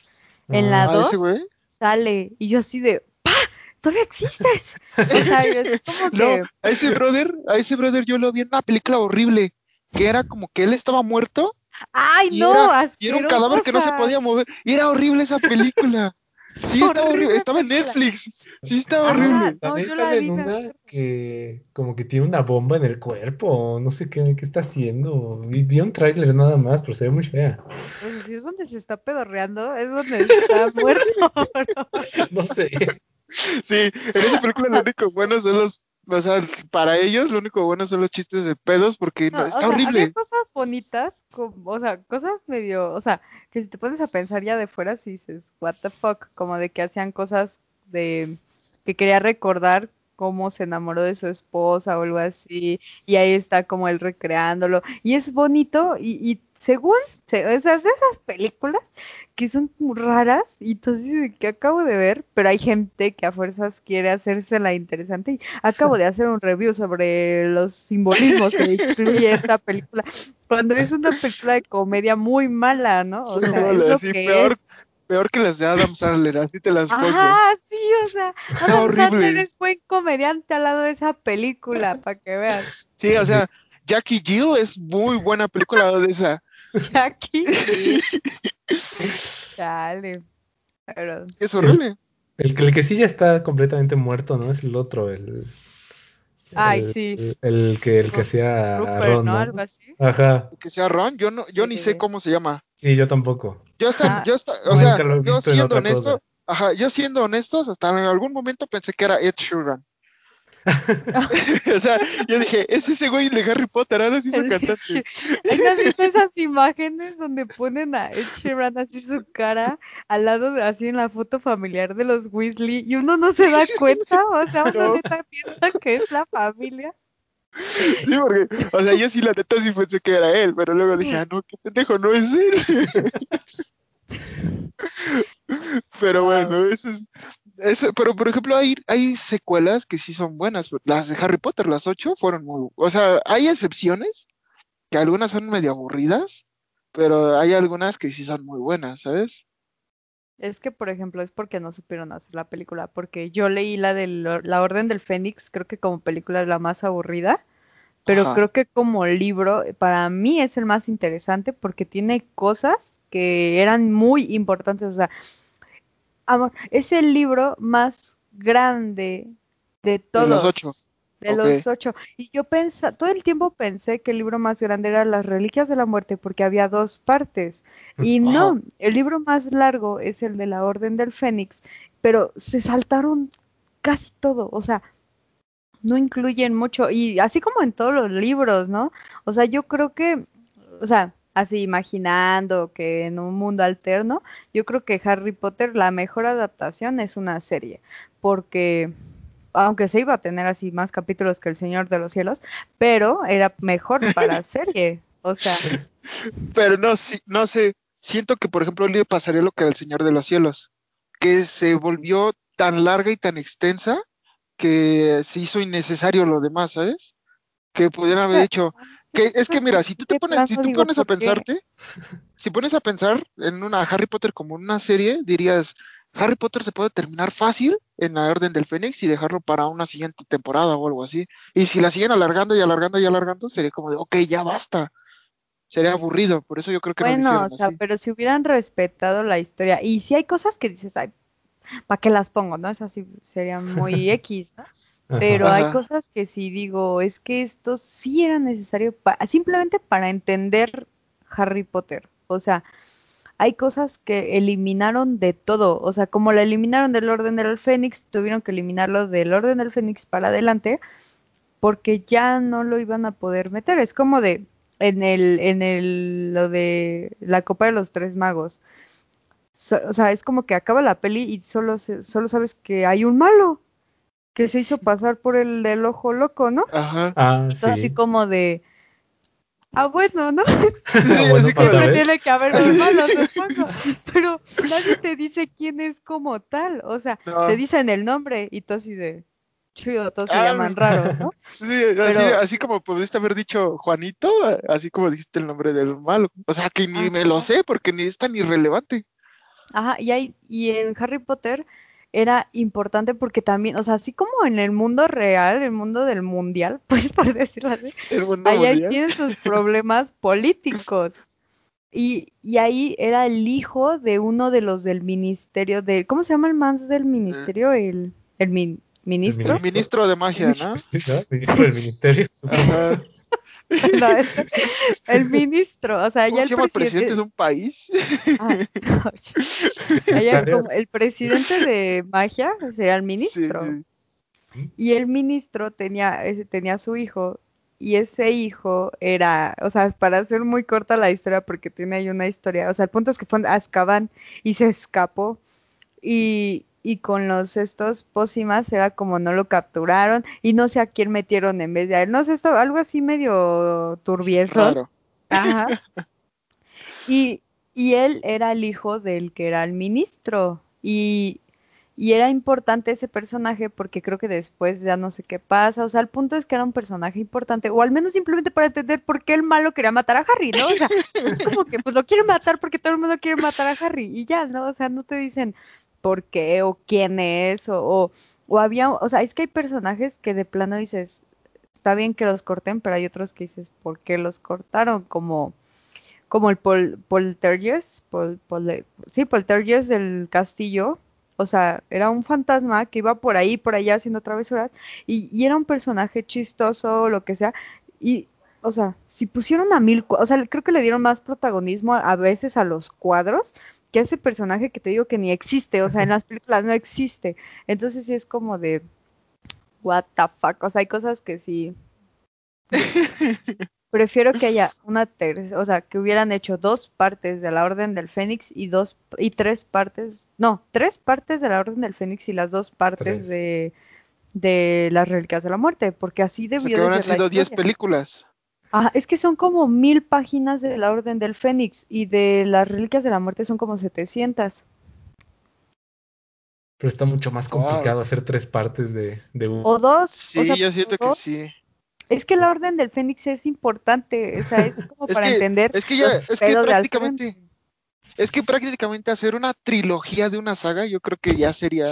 En la Ah, Ah, sale y yo así de, ¡pa! ¡Todavía existes! O sea, es como que, No, a ese brother, a ese brother yo lo vi en una película horrible, que era como que él estaba muerto ¡ay y no! era, y era un cadáver que no se podía mover. Y era horrible esa película. Sí, estaba horrible, estaba en Netflix. Sí, estaba horrible. También sale en una que como que tiene una bomba en el cuerpo, no sé qué, qué está haciendo. Vi, vi un tráiler nada más, pero se ve muy fea. Pues si es donde se está pedorreando, es donde está muerto. no sé. Sí, en esa película lo único bueno son los o sea, para ellos lo único bueno son los chistes de pedos porque no, está horrible. Había cosas bonitas, como, o sea, cosas medio, o sea, que si te pones a pensar ya de fuera, si dices, what the fuck, como de que hacían cosas de que quería recordar cómo se enamoró de su esposa o algo así, y ahí está como él recreándolo, y es bonito, y, y según, o sea, esas películas que son raras y entonces que acabo de ver, pero hay gente que a fuerzas quiere hacerse la interesante y acabo de hacer un review sobre los simbolismos que incluye esta película, cuando es una película de comedia muy mala, ¿no? O sea, es lo que peor, peor que las de Adam Sandler, así te las pongo. Ah, sí, o sea, Adam Sandler es buen comediante al lado de esa película, para que veas. Sí, o sea, Jackie Jill es muy buena película de esa. Jackie. Sí. Dale. Es horrible. El, el, que sí ya está completamente muerto, ¿no? Es el otro, el. Ay, sí. El, que el que hacía Ron, ¿no? Algo así. Ajá. El que sea Ron, yo no, yo ni sé cómo se llama. Sí, yo tampoco. Yo hasta, ah. yo hasta, o sea, yo siendo honesto, ajá, yo siendo honestos, hasta en algún momento pensé que era Ed Sheeran. o sea, yo dije, es ese güey de Harry Potter, ahora sí hizo cantante. ¿Has visto esas imágenes donde ponen a Ed Sheeran así su cara al lado de así en la foto familiar de los Weasley y uno no se da cuenta? O sea, uno neta piensa que es la familia. Sí, porque, o sea, yo sí la neta sí pensé que era él, pero luego dije, ah, no, qué pendejo, no es él. pero bueno, eso es, pero por ejemplo, hay, hay secuelas que sí son buenas. Las de Harry Potter, las ocho, fueron muy. O sea, hay excepciones, que algunas son medio aburridas, pero hay algunas que sí son muy buenas, ¿sabes? Es que, por ejemplo, es porque no supieron hacer la película. Porque yo leí la de La Orden del Fénix, creo que como película es la más aburrida. Pero creo que como libro, para mí es el más interesante porque tiene cosas que eran muy importantes. O sea, Amor, es el libro más grande de todos. De los ocho. De los ocho. Y yo pensé, todo el tiempo pensé que el libro más grande era Las Reliquias de la Muerte porque había dos partes. Y no, el libro más largo es el de la Orden del Fénix, pero se saltaron casi todo. O sea, no incluyen mucho. Y así como en todos los libros, ¿no? O sea, yo creo que, o sea, así imaginando que en un mundo alterno, yo creo que Harry Potter la mejor adaptación es una serie, porque aunque se iba a tener así más capítulos que El Señor de los Cielos, pero era mejor para serie, o sea. Pero no, no sé, siento que por ejemplo le pasaría lo que era El Señor de los Cielos, que se volvió tan larga y tan extensa que se hizo innecesario lo demás, ¿sabes? Que pudieran haber hecho, que, es que mira, si tú te pones, si tú pones a pensarte, si pones a pensar en una Harry Potter como una serie, dirías, Harry Potter se puede terminar fácil en la Orden del Fénix y dejarlo para una siguiente temporada o algo así. Y si la siguen alargando y alargando y alargando, sería como de, ok, ya basta. Sería aburrido, por eso yo creo que bueno, no o sea, pero si hubieran respetado la historia, y si hay cosas que dices, ay, ¿para qué las pongo? ¿No? Es así, sería muy X, ¿no? Pero hay cosas que sí digo, es que esto sí era necesario simplemente para entender Harry Potter. O sea, hay cosas que eliminaron de todo. O sea, como la eliminaron del Orden del Fénix, tuvieron que eliminarlo del Orden del Fénix para adelante porque ya no lo iban a poder meter. Es como de en el en el lo de la Copa de los Tres Magos. o sea, es como que acaba la peli y solo solo sabes que hay un malo que se hizo pasar por el del ojo loco, ¿no? Ajá. Ah, Así como de, ah, bueno, ¿no? Ah, bueno, Siempre tiene que haber malo, supongo. Pero nadie te dice quién es como tal. O sea, te dicen el nombre y tú así de, chido, todos se ah, llaman raros, ¿no? Sí, así, así, como pudiste haber dicho Juanito, así como dijiste el nombre del malo. O sea, que ni me lo sé porque ni es tan irrelevante. Ajá, y, hay, y en Harry Potter era importante porque también, o sea, así como en el mundo real, el mundo del mundial, pues por decirlo así, allá tienen sus problemas políticos. Y, y ahí era el hijo de uno de los del ministerio de, ¿cómo se llama el más del ministerio? El, el min- ministro. El ministro de magia, ¿no? Ministro del ministerio. Ajá. No, es- el ministro, o sea, ¿Cómo ya se llama el presidente de un país? Ah, como el presidente de magia, o sea, el Sí, ministro. sí. Y el ministro tenía, ese- tenía su hijo, y ese hijo era, o sea, para hacer muy corta la historia, porque tiene ahí una historia, o sea, el punto es que fue a Azkaban y se escapó, y, y con los estos pócimas era como no lo capturaron, y no sé a quién metieron en vez de a él, no sé, estaba algo así medio turbieso. Claro. Ajá. Y, y él era el hijo del que era el ministro. Y, y era importante ese personaje porque creo que después ya no sé qué pasa. O sea, el punto es que era un personaje importante. O al menos simplemente para entender por qué el malo quería matar a Harry, ¿no? O sea, es como que pues lo quiere matar porque todo el mundo quiere matar a Harry. Y ya, ¿no? O sea, no te dicen por qué o quién es. O, o, o había, o sea, es que hay personajes que de plano dices, está bien que los corten, pero hay otros que dices, ¿por qué los cortaron? Como, como el pol, poltergeist, pol, sí, poltergeist del castillo. O sea, era un fantasma que iba por ahí, por allá haciendo travesuras y, y era un personaje chistoso lo que sea. Y, o sea, si pusieron a mil, o sea, creo que le dieron más protagonismo a veces a los cuadros que ese personaje que te digo que ni existe, o sea, en las películas no existe. Entonces sí es como de, what the fuck, o sea, hay cosas que sí. Prefiero que haya una tercera, o sea, que hubieran hecho dos partes de la Orden del Fénix y dos y tres partes, no, tres partes de la Orden del Fénix y las dos partes Tres. de de las Reliquias de la Muerte, porque así O sea, debió que de ser sido 10 historia. películas. Ajá, es que son como mil páginas de la Orden del Fénix y de las Reliquias de la Muerte son como 700. Pero está mucho más Wow. complicado hacer tres partes de, de un. O dos, Sí, o sea, yo siento que sí. Es que la Orden del Fénix es importante, o sea, es como Es para que- entender es que ya- es que prácticamente-. Es que prácticamente hacer una trilogía de una saga, yo creo que ya sería.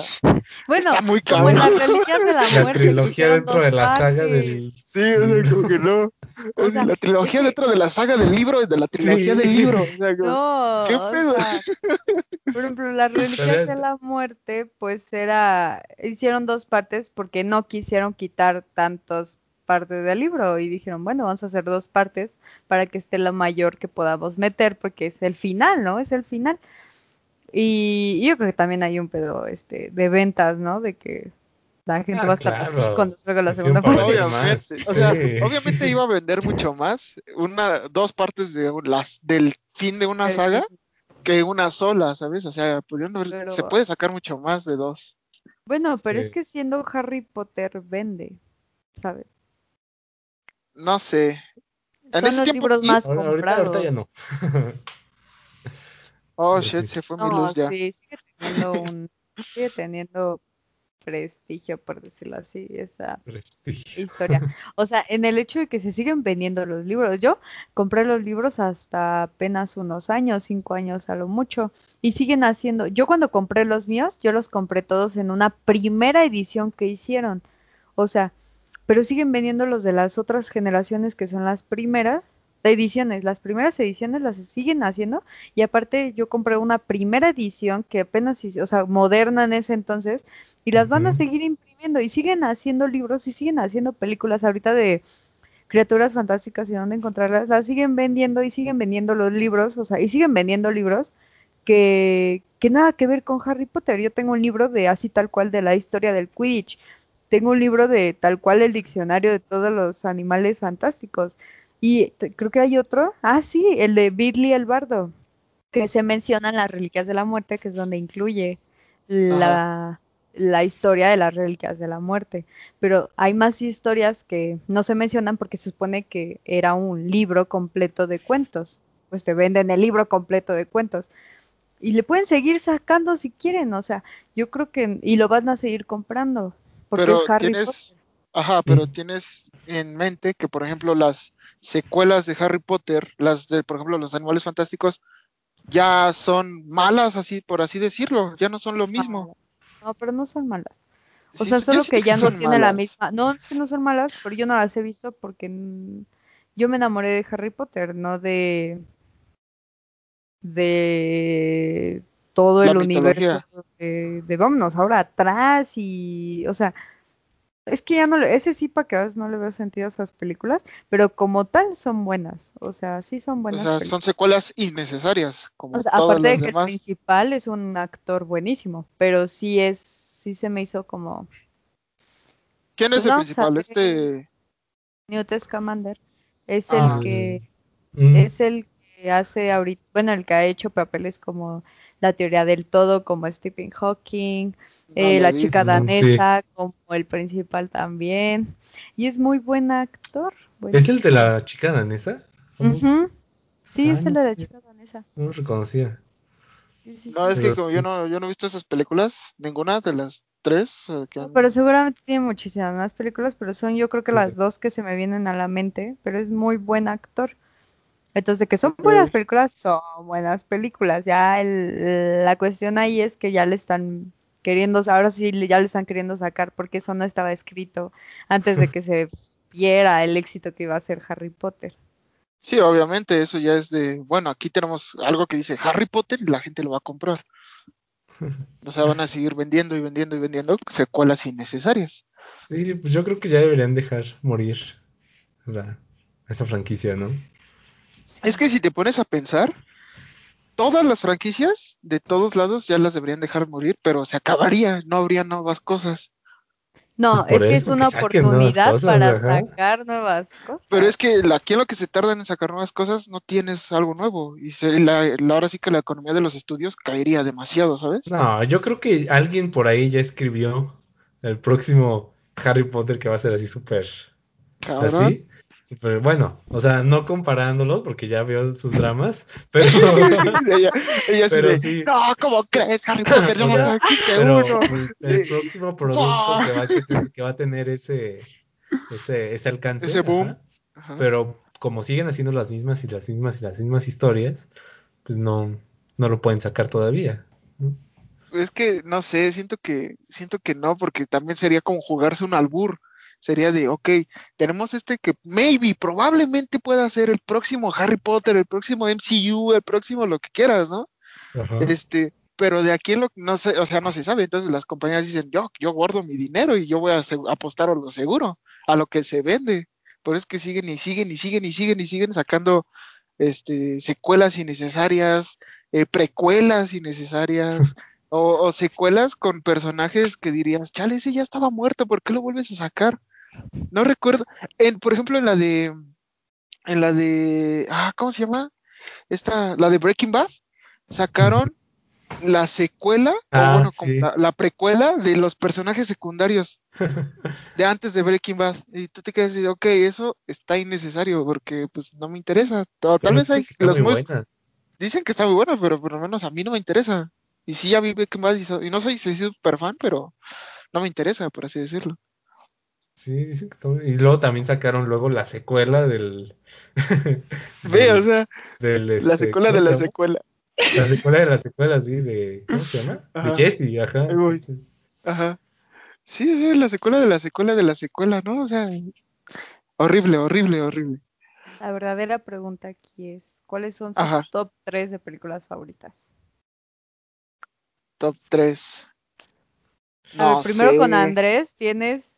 Bueno, está muy como en cabrón. las Reliquias de la, La Muerte. que trilogía dentro de la saga del. Sí, o sea, como que no. O sea, la trilogía que- dentro de la saga del libro de la trilogía Sí. del libro. O sea, como- No, ¿Qué o pedo? sea, por ejemplo, las reliquias Estaría- de la muerte, pues era, hicieron dos partes porque no quisieron quitar tantas partes del libro y dijeron, bueno, vamos a hacer dos partes para que esté lo mayor que podamos meter porque es el final, ¿no? Es el final. Y, y yo creo que también hay un pedo este de ventas, ¿no? De que la gente Ah, va a estar claro. cuando salga la segunda parte. obviamente. O sea, sí. obviamente iba a vender mucho más una, dos partes de las del fin de una Sí. saga que una sola, ¿sabes? O sea, Pero- se puede sacar mucho más de dos. Bueno, pero es que siendo Harry Potter vende, ¿sabes? No sé. En Son ese los tiempo libros sí. más Ahora- ahorita, ahorita comprados. ya no. Oh shit, se fue mi luz ya. sí, sigue teniendo un, sigue teniendo prestigio, por decirlo así, esa Prestigio. historia. O sea, en el hecho de que se siguen vendiendo los libros. Yo compré los libros hasta apenas unos años, cinco años a lo mucho, y siguen haciendo. Yo cuando compré los míos, yo los compré todos en una primera edición que hicieron. O sea, pero siguen vendiendo los de las otras generaciones que son las primeras ediciones. Las primeras ediciones las siguen haciendo y aparte yo compré una primera edición que apenas, hice- o sea, moderna en ese entonces y las van a seguir imprimiendo y siguen haciendo libros y siguen haciendo películas ahorita de criaturas fantásticas y dónde encontrarlas, las siguen vendiendo y siguen vendiendo los libros, o sea, y siguen vendiendo libros que, que nada que ver con Harry Potter. Yo tengo un libro de así tal cual de la historia del Quidditch. Tengo un libro de tal cual el diccionario de todos los animales fantásticos. Y creo que hay otro. Ah, sí, el de Bidley el Bardo, que se mencionan las reliquias de la muerte, que es donde incluye la, la historia de las reliquias de la muerte. Pero hay más historias que no se mencionan porque se supone que era un libro completo de cuentos. Pues te venden el libro completo de cuentos. Y le pueden seguir sacando si quieren, o sea, yo creo que, y lo van a seguir comprando, porque Pero es Harry tienes, Potter. ajá, pero Mm. tienes en mente que, por ejemplo, las secuelas de Harry Potter, las de, por ejemplo, los Animales Fantásticos, ya son malas, así, por así decirlo, ya no son lo mismo. Malas. No, pero no son malas. O Sí, sea, solo que ya no tiene la misma. No, es que no son malas, pero yo no las he visto porque yo me enamoré de Harry Potter, no de de todo el universo de, de, vámonos ahora atrás y, o sea, es que ya no le, ese sí para que veces no le veo sentido a esas películas, pero como tal son buenas, o sea, sí son buenas. O sea, son secuelas innecesarias, como aparte de que el principal es un actor buenísimo, pero sí es, sí se me hizo como. ¿Quién es pues el principal? Este. Newt Scamander es el ah. que mm. es el que hace ahorita, bueno, el que ha hecho papeles como la teoría del todo, como Stephen Hawking, eh, la chica danesa, como el principal también. Y es muy buen actor. ¿Es el de la chica danesa? Sí, es el de la chica danesa. No lo reconocía. no, es que como yo no, yo no he visto esas películas, ninguna de las tres. Pero seguramente tiene muchísimas más películas, pero son yo creo que las dos que se me vienen a la mente, pero es muy buen actor. Entonces, de que son buenas películas, son buenas películas. Ya el, la cuestión ahí es que ya le están queriendo, ahora sí ya le están queriendo sacar porque eso no estaba escrito antes de que se viera el éxito que iba a ser Harry Potter. Sí, obviamente, eso ya es de, bueno, aquí tenemos algo que dice Harry Potter y la gente lo va a comprar. O sea, van a seguir vendiendo y vendiendo y vendiendo secuelas innecesarias. Sí, pues yo creo que ya deberían dejar morir la, esa franquicia, ¿no? Es que si te pones a pensar, todas las franquicias de todos lados ya las deberían dejar morir, pero se acabaría, no habría nuevas cosas. No, pues es que es una oportunidad para sacar nuevas cosas. Pero es que aquí en lo que se tardan en sacar nuevas cosas no tienes algo nuevo. Y la, ahora sí que la economía de los estudios caería demasiado, ¿sabes? No, yo creo que alguien por ahí ya escribió el próximo Harry Potter que va a ser así súper... Así pero bueno, o sea, no comparándolos porque ya veo sus dramas, pero ella, sí, no, ¿cómo crees, Harry Potter? No más uno. El, próximo producto que, va a tener, que, va a tener, ese, ese, ese alcance. Ese boom. pero como siguen haciendo las mismas y las mismas y las mismas historias, pues no, no lo pueden sacar todavía. Es que no sé, siento que siento que no, porque también sería como jugarse un albur sería de, ok, tenemos este que maybe, probablemente pueda ser el próximo Harry Potter, el próximo MCU, el próximo lo que quieras, ¿no? Este, pero de aquí lo, no sé, o sea, no se sabe. Entonces las compañías dicen, yo, yo guardo mi dinero y yo voy a apostar a lo seguro, a lo que se vende. Por eso es que siguen y siguen y siguen y siguen y siguen sacando este, secuelas innecesarias, eh, precuelas innecesarias, o, secuelas con personajes que dirías, chale, ese ya estaba muerto, ¿por qué lo vuelves a sacar? No recuerdo. En, por ejemplo, en la de. En la de. Ah, ¿cómo se llama? Esta, la de Breaking Bad. Sacaron la secuela, o ah, bueno, la, precuela de los personajes secundarios de antes de Breaking Bad. Y tú te quedas diciendo, ok, eso está innecesario porque pues no me interesa. Tal, vez hay los Dicen que está muy buena, pero por lo menos a mí no me interesa. Y sí, ya vi Breaking Bad y, no soy super fan, pero no me interesa, por así decirlo. Sí, dicen que Y luego también sacaron luego la secuela del... Ve, o sea, la este, secuela de la secuela. La secuela de la secuela, sí, de... ¿Cómo se llama? De Jesse, ajá. Ajá. Sí, sí, la secuela de la secuela de la secuela, ¿no? O sea, horrible, horrible, horrible. La verdadera pregunta aquí es, ¿cuáles son sus top 3 de películas favoritas? Top 3. No primero con Andrés, tienes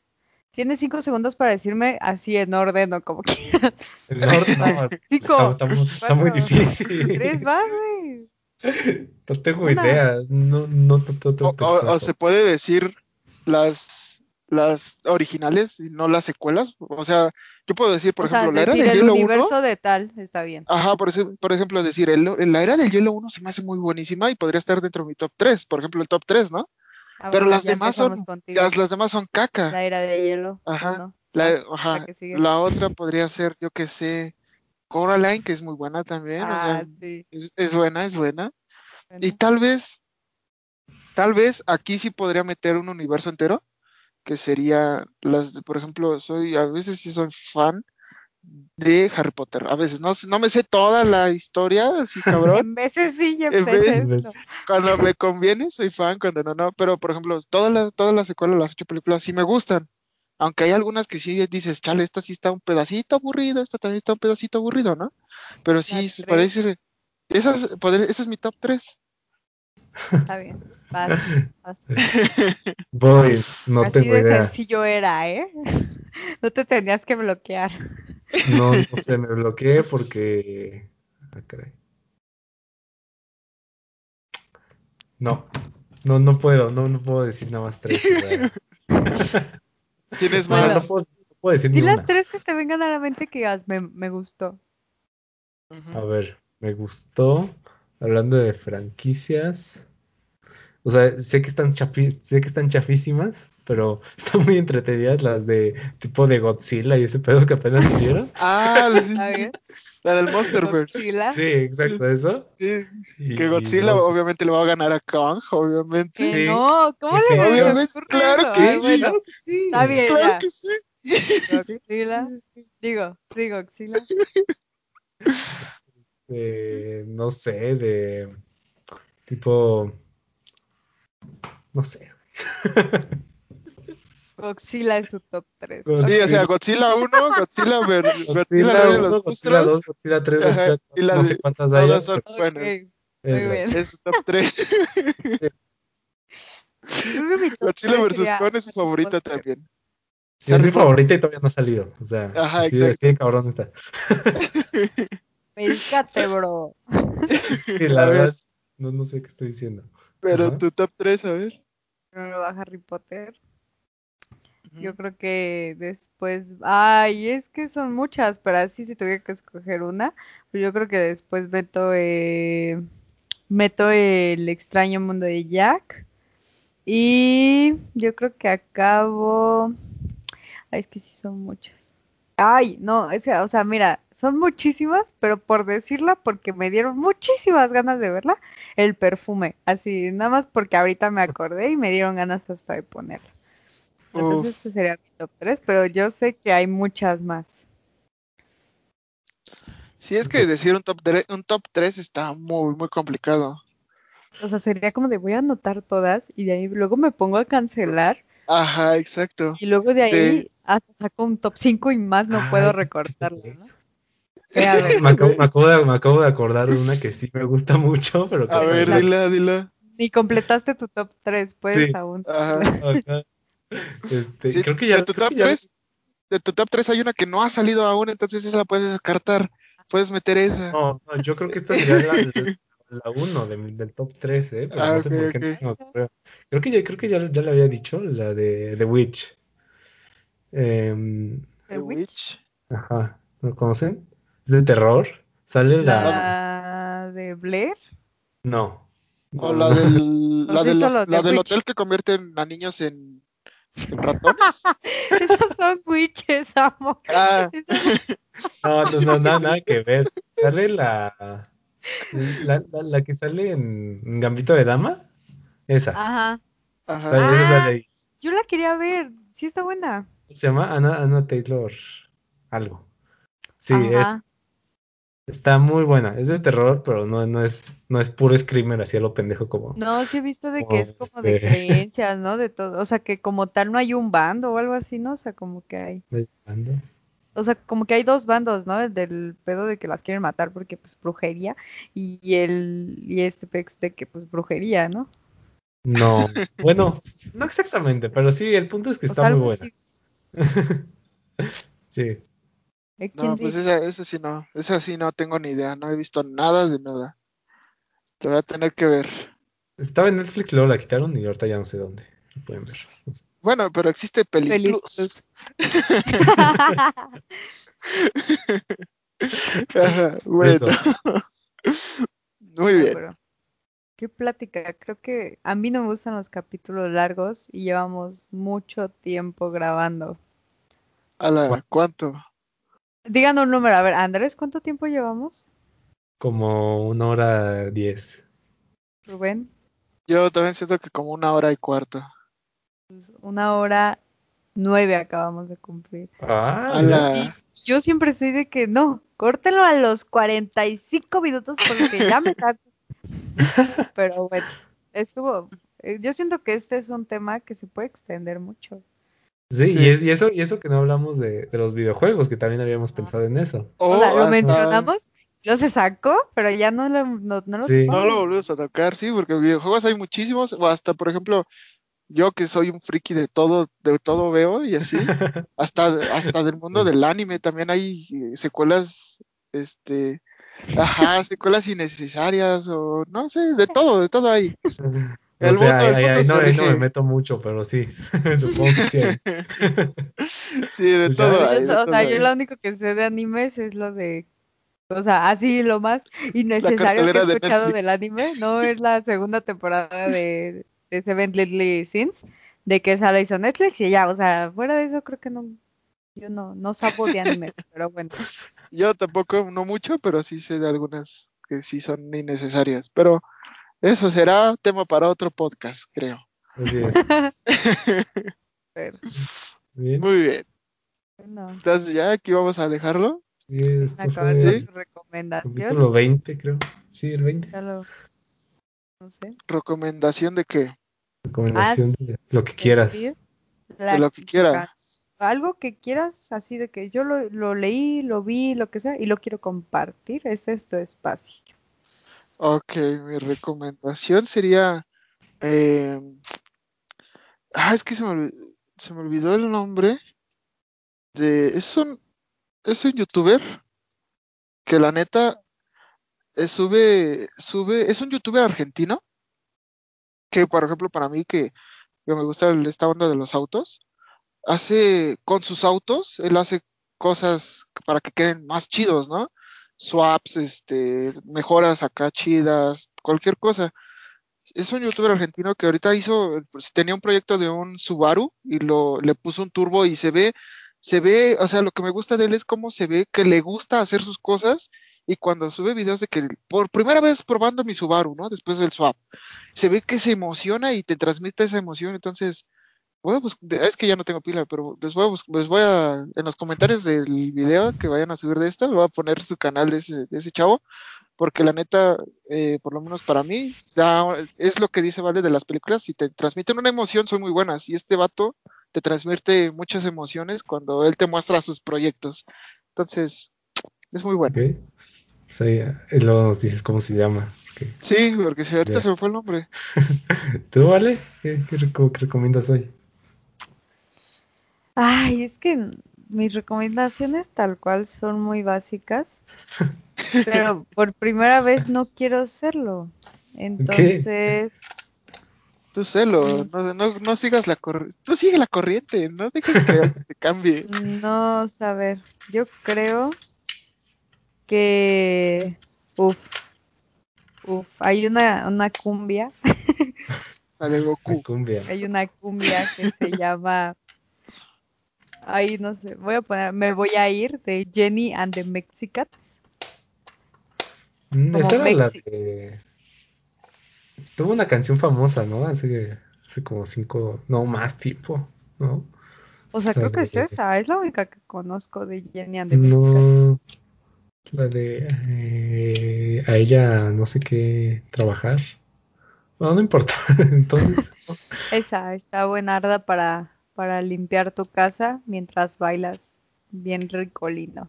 Tienes cinco segundos para decirme así en orden o como quieras. En orden, no, cinco. Está, muy difícil. Tres más, güey. No tengo idea. No, no, o, o, se puede decir las, las originales y no las secuelas. O sea, yo puedo decir, por ejemplo, la era del hielo 1. El universo de tal, está bien. Ajá, por, por ejemplo, decir, el, la era del hielo 1 se me hace muy buenísima y podría estar dentro de mi top 3. Por ejemplo, el top 3, ¿no? Ah, pero las demás son las, las, demás son caca. La era de hielo. Ajá. La, ajá. La, otra podría ser, yo que sé, Coraline, que es muy buena también. Ah, sí. es, buena, es buena. Y tal vez, tal vez aquí sí podría meter un universo entero, que sería las, por ejemplo, soy, a veces sí soy fan de Harry Potter. A veces no, no me sé toda la historia, así cabrón. en veces sí, en veces, Cuando me conviene soy fan, cuando no, no. Pero, por ejemplo, todas las toda la secuelas, las ocho películas, sí me gustan. Aunque hay algunas que sí dices, chale, esta sí está un pedacito aburrido, esta también está un pedacito aburrido, ¿no? Pero sí, parece... Esa es, poder- ese es mi top 3. Está bien. Vas, vas. Voy, no Así tengo de idea. sencillo era, ¿eh? No te tenías que bloquear. No, no sé, me bloqueé porque. Ah, caray. No, no, no puedo, no, no puedo decir nada más tres. Tienes No, Bueno. no más. puedo, no puedo decir ni las una. tres que te vengan a la mente que digas, me, me gustó. A ver, me gustó. Hablando de franquicias. O sea, sé que están chafi- sé que están chafísimas, pero están muy entretenidas las de tipo de Godzilla y ese pedo que apenas salieron. Ah, sí, ¿Está sí. bien? La del Monsterverse. Godzilla. Sí, exacto, eso. Sí, Y- que Godzilla no obviamente le va a ganar a Kong, obviamente. Que Sí. no, ¿cómo le feo. Obviamente, ocurre claro eso? que Ay, sí. bueno, Claro que sí. está bien, Claro ya. que sí. Godzilla. Digo, digo, Godzilla. de, no sé, de tipo, no sé. Godzilla es su top 3. Sí, o sea, Godzilla 1, Godzilla, ver, Godzilla, Godzilla Rey de 1, los Godzilla monstruos. 2, Godzilla 3, Ajá, Godzilla y la no de- sé cuántas todas hay. son Ok, buenas. muy bien. Es top 3. Creo que mi top Godzilla vs. Kong es su favorita también. Sí, es mi favorita y todavía no ha salido. O sea, Ajá, así de cabrón está. Medícate, bro. Sí, la verdad, no, no sé qué estoy diciendo. Pero Ajá. tu top 3, a ver. Primero va Harry Potter. Yo creo que después, ay, es que son muchas, pero así si tuviera que escoger una, pues yo creo que después meto, eh, meto el extraño mundo de Jack y yo creo que acabo, ay, es que sí son muchas. Ay, no, es que, o sea, mira, son muchísimas, pero por decirla, porque me dieron muchísimas ganas de verla, el perfume, así, nada más porque ahorita me acordé y me dieron ganas hasta de ponerla. Entonces Uf. este sería mi top 3, pero yo sé que hay muchas más. Sí, es que decir un top 3, un top 3 está muy, muy complicado. O sea, sería como de voy a anotar todas y de ahí luego me pongo a cancelar Ajá, exacto. y luego de ahí De- hasta saco un top 5 y más no puedo recortarlo. ¿no? Me acabo, me, acabo de, me acabo de acordar de una que sí me gusta mucho, pero que A ver, no- dila, dila. ni completaste tu top 3, puedes Sí. aún. Ajá. Ajá. Este, Sí, creo que ya, de tu creo top ya- 3, de tu top 3 hay una que no ha salido aún, entonces esa la puedes descartar. Puedes meter esa. No, no, yo creo que esta sería la, la, 1 del top 3, ¿eh? Pero Ah, no sé por ok, qué no ok. se me ocurrió. Creo que ya, creo que ya, ya le había dicho, la de The Witch. Em, The. Witch. ajá, ¿lo conocen? Es de terror. Sale la... La de Blair. O No. No, la del, No, la sí, de los- solo la The del hotel que convierten a niños en, en ratones. Esas son witches, amor. Ah, No, no, no, nada, nada que ver. Sale la, la, la, la que sale en Gambito de Dama. Esa. Ajá. ajá. Sale- esa Ah. sale ahí. Yo la quería ver. Sí está buena. Se llama Anna, Anna Taylor algo. Sí, Ajá. Es, está muy buena. Es de terror, pero no, no es, no es puro screamer así a lo pendejo como. No, sí he visto de que es como de este, creencias, ¿no? De todo. O sea, que como tal no hay un bando o algo así, ¿no? O sea, como que hay. O sea, como que hay dos bandos, ¿no? El del pedo de que las quieren matar porque pues brujería y el y este pex de que pues brujería, ¿no? No, bueno, no exactamente, pero sí, el punto es que O está muy buena. así. Sí. ¿Eh, ¿Quién No, pues esa, esa sí no. Esa sí no tengo ni idea. No he visto nada de nada. Te voy a tener que ver. Estaba en Netflix, luego la quitaron y ahorita ya no sé dónde. Lo pueden ver. No sé. Bueno, pero existe Pelis Pelis Plus. Ajá, bueno. Muy bien. pero qué plática. Creo que a mí no me gustan los capítulos largos y llevamos mucho tiempo grabando. Ala, ¿cuánto? Digan un número. A ver, Andrés, ¿cuánto tiempo llevamos? Como una hora diez. Rubén, Yo también siento que como una hora y cuarto. pues, una hora nueve acabamos de cumplir. Ah, Y yo siempre soy de que no, córtenlo a los 45 minutos porque ya me canso. Pero bueno, estuvo. eh, Yo siento que este es un tema que se puede extender mucho. Sí, Sí. Y, es- y eso, y eso que no hablamos de, de los videojuegos, que también habíamos pensado en eso. O sea, lo mencionamos Lo se sacó, pero ya no lo, no, no lo Sí. No topamos. lo volvemos a tocar, sí, porque videojuegos hay muchísimos, o hasta, por ejemplo, yo que soy un friki de todo, de todo veo y así, hasta, hasta del mundo del anime también hay eh, secuelas, este, ajá, secuelas innecesarias o no sé, de todo, de todo hay. El O sea, el ahí se no, me meto mucho, pero sí, supongo que sí. hay. Sí, de Pues ya, todo Yo hay, de o todo sea, yo lo único que sé de animes es lo de, o sea, así lo más innecesario que he de escuchado Netflix. del anime, no es la segunda temporada de, de Seven Deadly Sins, de que esa la hizo Netflix y ya, o sea, fuera de eso creo que no, yo no, no sabo de animes, pero bueno. Yo tampoco, no mucho, pero sí sé de algunas que sí son innecesarias. Pero eso será tema para otro podcast, creo. Así es. Bien. Muy bien. bueno, Entonces ya aquí vamos a dejarlo. Sí, acabar con su recomendación. capítulo 20, creo. Sí, el 20. Ya lo- no sé. Recomendación de que Recomendación Ah, de lo que quieras. Decir De lo que quiera. can- Algo que quieras, así de que yo lo, lo leí, lo vi, lo que sea, y lo quiero compartir. Ese es tu espacio. Ok, mi recomendación sería. eh, ah, es que se me, se me olvidó el nombre. De, es un, es un youtuber que la neta eh, sube, sube, es un youtuber argentino. Que por ejemplo, para mí que, me gusta esta onda de los autos, hace con sus autos, él hace cosas para que queden más chidos, ¿no? Swaps, este, mejoras acá chidas, cualquier cosa. Es un youtuber argentino que ahorita hizo, pues, tenía un proyecto de un Subaru y lo, le puso un turbo y se ve, se ve, o sea, lo que me gusta de él es cómo se ve que le gusta hacer sus cosas y cuando sube videos de que por primera vez probando mi Subaru, ¿no? Después del swap, se ve que se emociona y te transmite esa emoción, entonces, voy a bus- de- es que ya no tengo pila, pero les voy a, bus- les voy a, en los comentarios del video que vayan a subir de esto, le voy a poner su canal de ese, de ese chavo, porque la neta, eh, por lo menos para mí, da- es lo que dice Vale de las películas, si te transmiten una emoción son muy buenas, y este vato te transmite muchas emociones cuando él te muestra sus proyectos. Entonces, es muy bueno. Ok. Pues ahí, y luego nos dices cómo se llama. Ok. Sí, porque si ahorita Ya. se me fue el nombre. ¿Tú, Vale? ¿Qué, qué recomiendas hoy? Ay, es que mis recomendaciones tal cual son muy básicas, pero por primera vez no quiero hacerlo. Entonces, Tú celo, no, no, no sigas la corriente. Tú sigue la corriente, no dejes que te cambie. no saber. Yo creo que, uf, uf, hay una, una cumbia, La de La Goku. cumbia. hay una cumbia que se llama, ay, no sé, voy a poner, me voy a ir de Jenny and the Mexican. Mm, Esa era la de... Tuvo una canción famosa, ¿no? Hace, hace como cinco, no, más tiempo, ¿no? O sea, La creo que es esa, es la única que conozco de Jenny and the Mexican. No, la de eh, a ella no sé qué trabajar. Bueno, no importa. Entonces, Esa está buenarda para, para limpiar tu casa mientras bailas bien ricolino.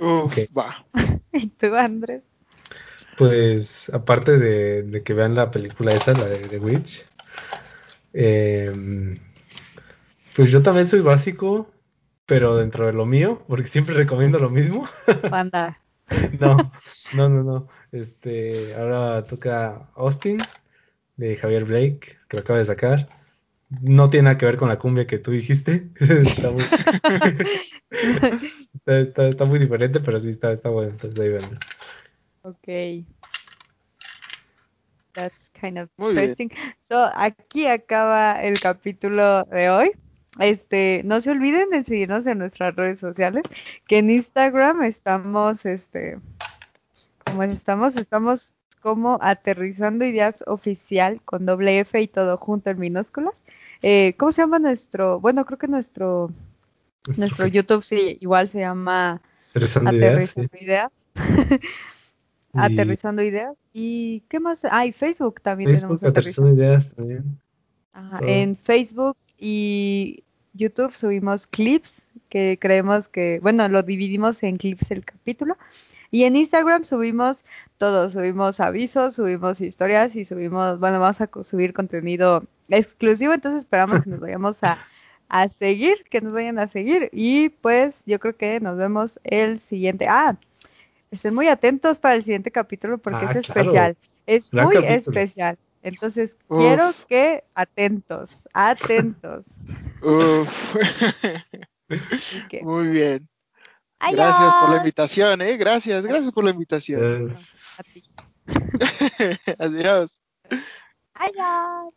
Uf, Ok. va. ¿Y tú, Andrés? pues aparte de, de que vean la película esa, la de The Witch, em, pues yo también soy básico, pero dentro de lo mío, porque siempre recomiendo lo mismo. Banda. No, no, no, no. Este, ahora toca Austin de Javier Blake, que lo acaba de sacar. No tiene nada que ver con la cumbia que tú dijiste. Está muy, está, está- está muy diferente, pero sí está, está bueno. Entonces ahí venlo. Ok. That's kind of Muy bien. interesting. So, aquí acaba el capítulo de hoy. Este, no se olviden de seguirnos en nuestras redes sociales, que en Instagram estamos, este, como estamos, estamos como aterrizando ideas oficial con doble F y todo junto en minúsculas. Eh, ¿cómo se llama nuestro? Bueno, creo que nuestro nuestro YouTube sí igual se llama Aterrizando ideas. Aterrizando Ideas. Y Aterrizando Ideas. ¿Y qué más? Ah, y Facebook también Facebook, tenemos Aterrizando Aterrizando. ideas también. Ajá, todo. En Facebook y YouTube subimos clips que creemos que, bueno, lo dividimos en clips el capítulo. Y en Instagram subimos todo, subimos avisos, subimos historias y subimos, bueno, vamos a subir contenido exclusivo, entonces esperamos que nos vayamos a, a seguir, que nos vayan a seguir y pues yo creo que nos vemos el siguiente. Ah, estén muy atentos para el siguiente capítulo porque Ah, es claro. especial, es Gran muy capítulo. especial. Entonces Uf. quiero que atentos, atentos. Uf. Muy bien. ¡Adiós! Gracias por la invitación, ¿eh? Gracias, gracias por la invitación. Es- A ti. Adiós. ¡Adiós!